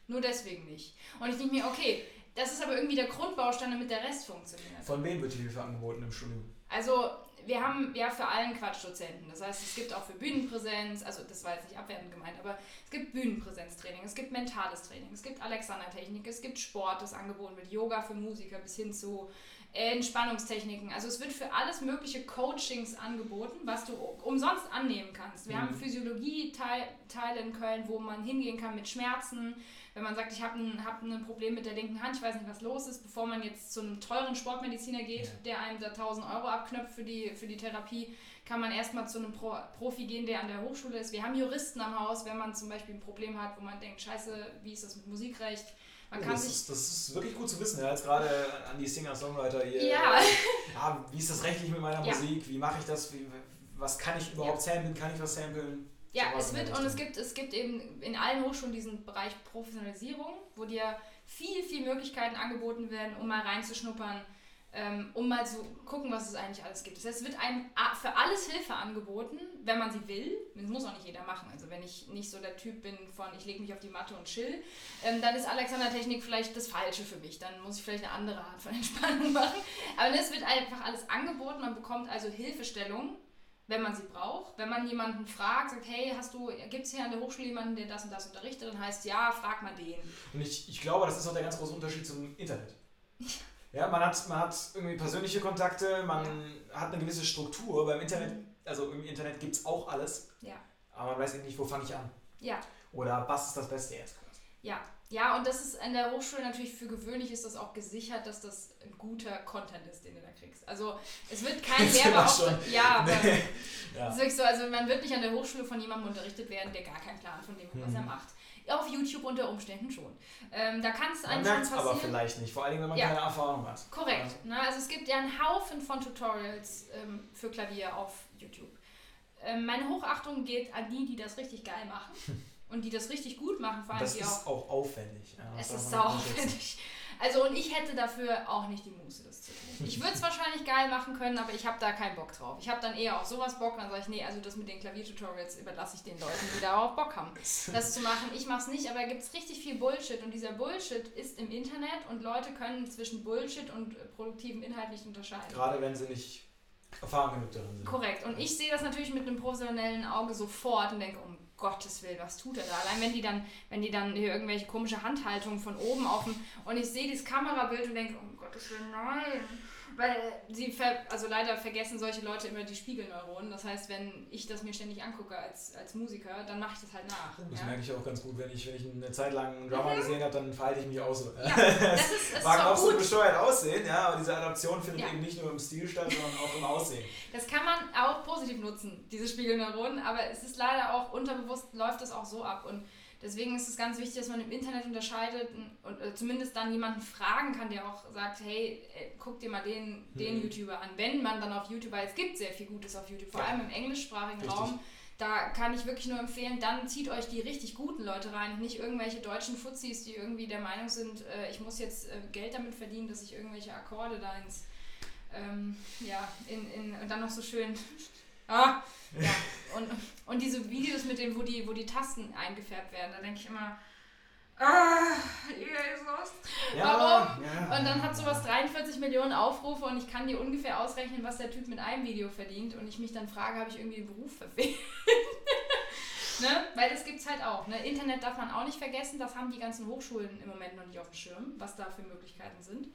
nur deswegen nicht. Und ich denke mir, okay, das ist aber irgendwie der Grundbaustein, damit der Rest funktioniert. Von wem wird die Hilfe angeboten im Studium? Also wir haben ja für allen Quatschdozenten. Das heißt, es gibt auch für Bühnenpräsenz, also das war jetzt nicht abwertend gemeint, aber es gibt Bühnenpräsenztraining, es gibt mentales Training, es gibt Alexander-Technik, es gibt Sport, das angeboten wird, Yoga für Musiker bis hin zu Entspannungstechniken. Also es wird für alles mögliche Coachings angeboten, was du umsonst annehmen kannst. Wir mhm. haben Physiologie-Teile in Köln, wo man hingehen kann mit Schmerzen, wenn man sagt, ich habe ein, hab ein Problem mit der linken Hand, ich weiß nicht, was los ist, bevor man jetzt zu einem teuren Sportmediziner geht, ja. der einem da 1000 Euro abknöpft für die, für die Therapie, kann man erstmal zu einem Pro Profi gehen, der an der Hochschule ist. Wir haben Juristen am Haus, wenn man zum Beispiel ein Problem hat, wo man denkt, scheiße, wie ist das mit Musikrecht? Man kann das, sich ist, das ist wirklich gut zu wissen, ja, jetzt gerade an die Singer-Songwriter hier. Ja. ja. Wie ist das rechtlich mit meiner ja. Musik? Wie mache ich das? Wie, was kann ich überhaupt ja. samplen? Kann ich was samplen? Ja, es wird und es gibt, es gibt eben in allen Hochschulen diesen Bereich Professionalisierung, wo dir viel, viel Möglichkeiten angeboten werden, um mal reinzuschnuppern, ähm, um mal zu gucken, was es eigentlich alles gibt. Das heißt, es wird einem für alles Hilfe angeboten, wenn man sie will. Das muss auch nicht jeder machen. Also wenn ich nicht so der Typ bin von, ich lege mich auf die Matte und chill, ähm, dann ist Alexander Technik vielleicht das Falsche für mich. Dann muss ich vielleicht eine andere Art von Entspannung machen. Aber es wird einfach alles angeboten. Man bekommt also Hilfestellung wenn man sie braucht. Wenn man jemanden fragt, sagt, hey, hast du, gibt es hier an der Hochschule jemanden, der das und das unterrichtet, dann heißt ja, frag mal den. Und ich, ich glaube, das ist auch der ganz große Unterschied zum Internet. Ja, man hat, man hat irgendwie persönliche Kontakte, man ja. hat eine gewisse Struktur. Beim Internet, mhm. also im Internet gibt es auch alles. Ja. Aber man weiß eben nicht, wo fange ich an. Ja. Oder was ist das Beste jetzt? Ja, ja, und das ist an der Hochschule natürlich für gewöhnlich ist das auch gesichert, dass das ein guter Content ist, den du da kriegst. Also es wird kein Lehrer auf. Ja, nee. ja. So, also man wird nicht an der Hochschule von jemandem unterrichtet werden, der gar keinen Plan von dem hat, was er mhm. macht. Auf YouTube unter Umständen schon. Ähm, da kann es einem schon passieren. aber vielleicht nicht, vor allem wenn man ja. keine Erfahrung hat. Korrekt. Ja. Ne? Also es gibt ja einen Haufen von Tutorials ähm, für Klavier auf YouTube. Ähm, meine Hochachtung geht an die, die das richtig geil machen. und die das richtig gut machen, vor allem das die ist auch, auch aufwendig. Ja, es ist sau aufwendig. Also und ich hätte dafür auch nicht die Muße, das zu tun. Ich würde es wahrscheinlich geil machen können, aber ich habe da keinen Bock drauf. Ich habe dann eher auf sowas Bock, dann sage ich, nee, also das mit den Klaviertutorials überlasse ich den Leuten, die darauf Bock haben, das zu machen. Ich mache es nicht, aber da gibt es richtig viel Bullshit und dieser Bullshit ist im Internet und Leute können zwischen Bullshit und produktivem Inhalt nicht unterscheiden. Gerade wenn sie nicht erfahren genug darin sind. Korrekt. Und ich sehe das natürlich mit einem professionellen Auge sofort und denke, um Gottes Willen, was tut er da? Allein wenn die dann, wenn die dann hier irgendwelche komische Handhaltungen von oben auf dem und ich sehe dieses Kamerabild und denke, um Gottes Willen, nein. Weil sie, also leider vergessen solche Leute immer die Spiegelneuronen. Das heißt, wenn ich das mir ständig angucke als, als Musiker, dann mache ich das halt nach. Das ja? merke ich auch ganz gut, wenn ich, wenn ich eine Zeit lang einen Drummer mhm. gesehen habe, dann verhalte ich mich auch so. Ja, das ist, das Mag auch so bescheuert aussehen, ja, aber diese Adaption findet ja. eben nicht nur im Stil statt, sondern auch im Aussehen. Das kann man auch positiv nutzen, diese Spiegelneuronen, aber es ist leider auch unterbewusst, läuft das auch so ab. Und Deswegen ist es ganz wichtig, dass man im Internet unterscheidet und äh, zumindest dann jemanden fragen kann, der auch sagt, hey, äh, guck dir mal den, den mhm. YouTuber an. Wenn man dann auf YouTube, weil es gibt sehr viel Gutes auf YouTube, vor ja. allem im englischsprachigen Richtig. Raum, da kann ich wirklich nur empfehlen, dann zieht euch die richtig guten Leute rein, nicht irgendwelche deutschen Fuzis, die irgendwie der Meinung sind, äh, ich muss jetzt äh, Geld damit verdienen, dass ich irgendwelche Akkorde da ins, ähm, ja, in, in, und dann noch so schön Ah, ja. Und, und diese Videos mit dem, wo die, wo die Tasten eingefärbt werden, da denke ich immer, ah, Jesus. Ja, Warum? Ja, und dann hat sowas 43 Millionen Aufrufe und ich kann dir ungefähr ausrechnen, was der Typ mit einem Video verdient und ich mich dann frage, habe ich irgendwie den Beruf verfehlt? ne? Weil das gibt es halt auch. Ne? Internet darf man auch nicht vergessen, das haben die ganzen Hochschulen im Moment noch nicht auf dem Schirm, was da für Möglichkeiten sind.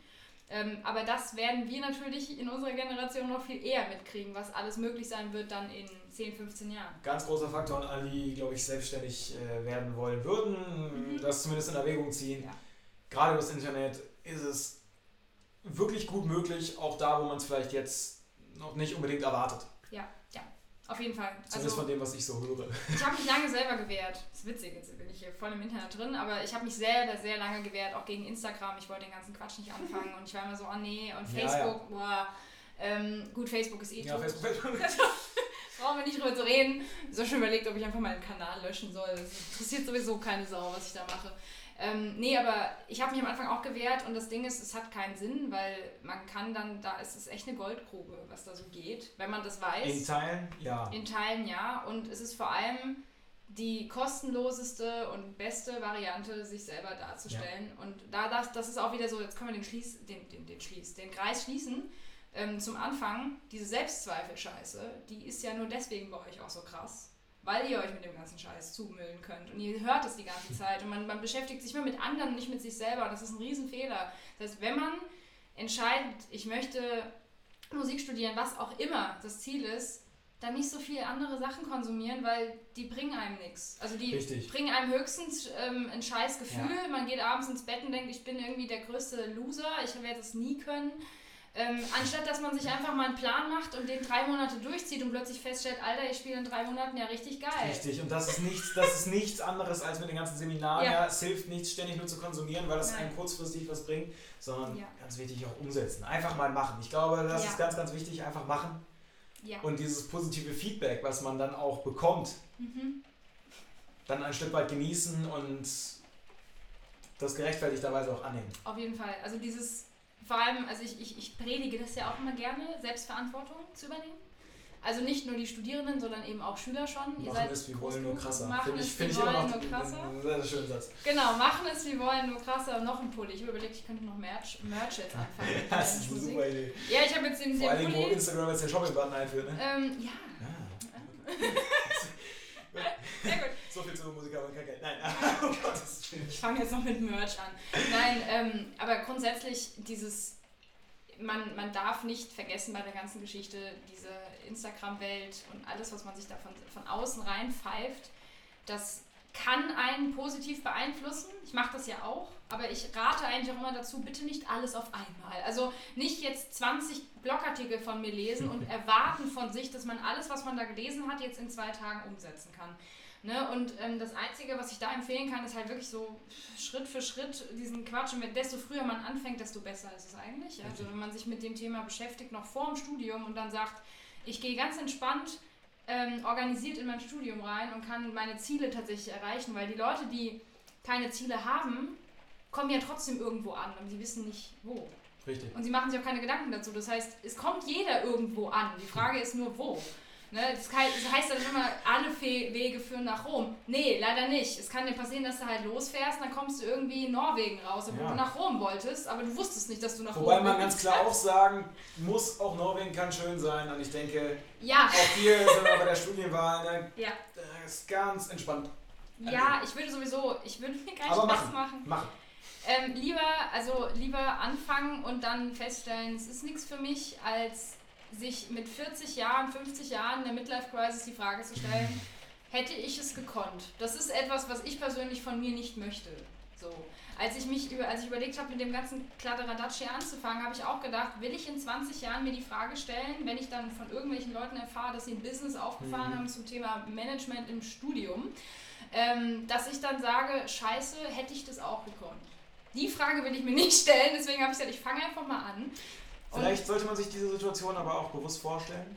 Ähm, aber das werden wir natürlich in unserer Generation noch viel eher mitkriegen, was alles möglich sein wird dann in 10, 15 Jahren. Ganz großer Faktor an alle, die, glaube ich, selbstständig äh, werden wollen würden, mhm. das zumindest in Erwägung ziehen. Ja. Gerade über das Internet ist es wirklich gut möglich, auch da, wo man es vielleicht jetzt noch nicht unbedingt erwartet. Ja, ja. Auf jeden Fall. Zumindest also, von dem, was ich so höre. Ich habe mich lange selber gewehrt. Das ist witzig, jetzt hier voll im Internet drin, aber ich habe mich sehr, sehr lange gewehrt, auch gegen Instagram. Ich wollte den ganzen Quatsch nicht anfangen und ich war immer so, oh nee, und Facebook, ja, ja. boah. Ähm, gut, Facebook ist eh ja, tot. Brauchen wir nicht drüber zu reden. Ich habe schon überlegt, ob ich einfach meinen Kanal löschen soll. Das interessiert sowieso keine Sau, was ich da mache. Ähm, nee, aber ich habe mich am Anfang auch gewehrt und das Ding ist, es hat keinen Sinn, weil man kann dann, da ist es echt eine Goldgrube, was da so geht, wenn man das weiß. In Teilen, ja. In Teilen, ja. Und es ist vor allem die kostenloseste und beste Variante, sich selber darzustellen. Ja. Und da das, das ist auch wieder so, jetzt können wir den Schließ, den, den, den Schließ, den Kreis schließen. Ähm, zum Anfang, diese Selbstzweifel-Scheiße, die ist ja nur deswegen bei euch auch so krass weil ihr euch mit dem ganzen Scheiß zumüllen könnt. Und ihr hört es die ganze Zeit. Und man, man beschäftigt sich immer mit anderen und nicht mit sich selber. Das ist ein Riesenfehler. Das heißt, wenn man entscheidet, ich möchte Musik studieren, was auch immer das Ziel ist, dann nicht so viele andere Sachen konsumieren, weil die bringen einem nichts. Also die Richtig. bringen einem höchstens ähm, ein scheiß Gefühl. Ja. Man geht abends ins Bett und denkt, ich bin irgendwie der größte Loser, ich werde es nie können. Ähm, anstatt dass man sich einfach mal einen Plan macht und den drei Monate durchzieht und plötzlich feststellt, Alter, ich spiele in drei Monaten ja richtig geil. Richtig, und das ist nichts, das ist nichts anderes als mit den ganzen Seminaren. Ja. ja. es hilft nicht ständig nur zu konsumieren, weil das Nein. einem kurzfristig was bringt, sondern ja. ganz wichtig auch umsetzen. Einfach mal machen. Ich glaube, das ja. ist ganz, ganz wichtig, einfach machen. Ja. Und dieses positive Feedback, was man dann auch bekommt, mhm. dann ein Stück weit genießen und das gerechtfertigterweise auch annehmen. Auf jeden Fall. Also dieses vor allem, also ich, ich, ich predige das ja auch immer gerne, Selbstverantwortung zu übernehmen. Also nicht nur die Studierenden, sondern eben auch Schüler schon. Ihr machen es, wir wollen nur krasser. Machen find ich, es, wir ich wollen nur krasser. Sehr, schöner Satz. Genau, machen es, wir wollen nur krasser. Noch ein Pulli. Ich habe überlegt, ich könnte noch Merch, Merch jetzt anfangen. das ist eine super Idee. Ja, ich habe jetzt den, Vor allem, wo Instagram jetzt den Shopping-Button einführt, ne? Ähm, ja. ja. Sehr gut. So viel zu Musik, aber kein Geld. Nein, oh Gott, Ich fange jetzt noch mit Merch an. Nein, ähm, aber grundsätzlich dieses, man, man darf nicht vergessen bei der ganzen Geschichte, diese Instagram-Welt und alles, was man sich da von, von außen rein pfeift, das kann einen positiv beeinflussen. Ich mache das ja auch, aber ich rate eigentlich auch immer dazu, bitte nicht alles auf einmal. Also nicht jetzt 20 Blogartikel von mir lesen und erwarten von sich, dass man alles, was man da gelesen hat, jetzt in zwei Tagen umsetzen kann. Ne? Und ähm, das Einzige, was ich da empfehlen kann, ist halt wirklich so Schritt für Schritt diesen Quatsch. Und desto früher man anfängt, desto besser ist es eigentlich. Also wenn man sich mit dem Thema beschäftigt, noch vor dem Studium und dann sagt, ich gehe ganz entspannt ähm, organisiert in mein Studium rein und kann meine Ziele tatsächlich erreichen, weil die Leute, die keine Ziele haben, kommen ja trotzdem irgendwo an und sie wissen nicht wo. Richtig. Und sie machen sich auch keine Gedanken dazu. Das heißt, es kommt jeder irgendwo an. Die Frage ist nur wo. Ne? Das, heißt dann immer, alle Wege führen nach Rom. Nee, leider nicht. Es kann dir passieren, dass du halt losfährst, dann kommst du irgendwie in Norwegen raus, obwohl ja. du nach Rom wolltest, aber du wusstest nicht, dass du nach Wobei Rom Wobei man ganz klar auch sagen muss, auch Norwegen kann schön sein. Und ich denke, ja. auch hier sind wir bei der Studienwahl, ne? ja. das ist ganz entspannt. Ja, ich würde sowieso, ich würde mir gar nicht aber machen, machen. machen. Ähm, lieber, also lieber anfangen und dann feststellen, es ist nichts für mich, als sich mit 40 Jahren, 50 Jahren der Midlife Crisis die Frage zu stellen, hätte ich es gekonnt? Das ist etwas, was ich persönlich von mir nicht möchte. So. Als ich mich über, als ich überlegt habe, mit dem ganzen Kladderadatsch hier anzufangen, habe ich auch gedacht, will ich in 20 Jahren mir die Frage stellen, wenn ich dann von irgendwelchen Leuten erfahre, dass sie ein Business aufgefahren mhm. haben zum Thema Management im Studium, ähm, dass ich dann sage, scheiße, hätte ich das auch gekonnt? Die Frage will ich mir nicht stellen, deswegen habe ich gesagt, ich fange einfach mal an. Vielleicht sollte man sich diese Situation aber auch bewusst vorstellen.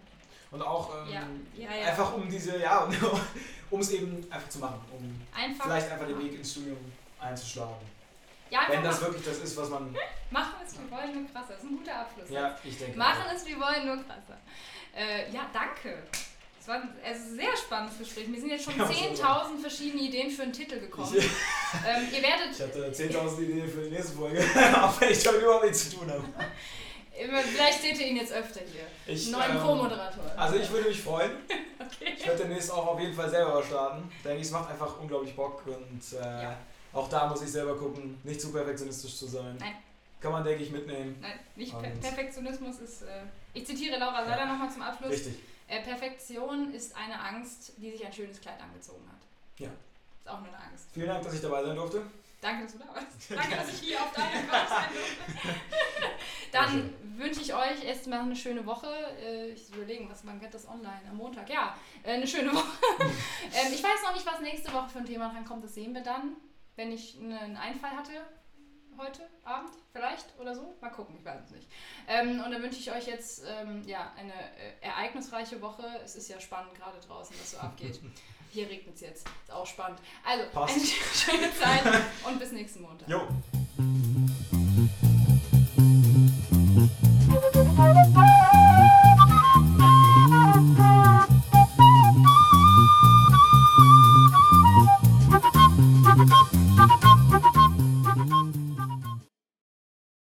Und auch ähm, ja. Ja, ja. einfach um diese, ja, um es eben einfach zu machen, um einfach vielleicht einfach den Weg ins Studium einzuschlagen. Ja, Wenn das wirklich das ist, was man. Machen es, wir wollen nur krasser. Das ist ein guter Abschluss. Ja, ich denke. Machen es, wir wollen nur krasser. Äh, ja, danke. Es war ein also sehr spannendes Gespräch. Mir sind jetzt schon 10.000 verschiedene Ideen für einen Titel gekommen. Ich, ähm, ihr werdet. Ich hatte 10.000 Ideen für die nächste Folge, auch wenn ich damit überhaupt nichts zu tun habe. Vielleicht seht ihr ihn jetzt öfter hier. Ich, Neuen ähm, Co-Moderator. Also ich würde mich freuen. okay. Ich werde demnächst auch auf jeden Fall selber starten. Denke ich, es macht einfach unglaublich Bock und äh, ja. auch da muss ich selber gucken, nicht zu perfektionistisch zu sein. Nein. Kann man, denke ich, mitnehmen. Nein, nicht per Perfektionismus ist. Äh, ich zitiere Laura Seiler ja. nochmal zum Abschluss. Richtig. Äh, Perfektion ist eine Angst, die sich ein schönes Kleid angezogen hat. Ja. Ist auch nur eine Angst. Vielen Dank, dass ich dabei sein durfte. Danke, dass du da warst. Danke, dass ich hier auf deinem Couch sein durfte. Dann wünsche ich euch erstmal eine schöne Woche. Äh, ich überlegen, was man geht das online am Montag. Ja, äh, eine schöne Woche. Ähm, ich weiß noch nicht, was nächste Woche für ein Thema dran kommt. Das sehen wir dann, wenn ich einen Einfall hatte heute Abend vielleicht oder so. Mal gucken, ich weiß es nicht. Ähm, und dann wünsche ich euch jetzt ähm, ja, eine äh, ereignisreiche Woche. Es ist ja spannend gerade draußen, was so abgeht. Hier regnet es jetzt. Ist auch spannend. Also, Passt. eine schöne Zeit und bis nächsten Montag. Jo.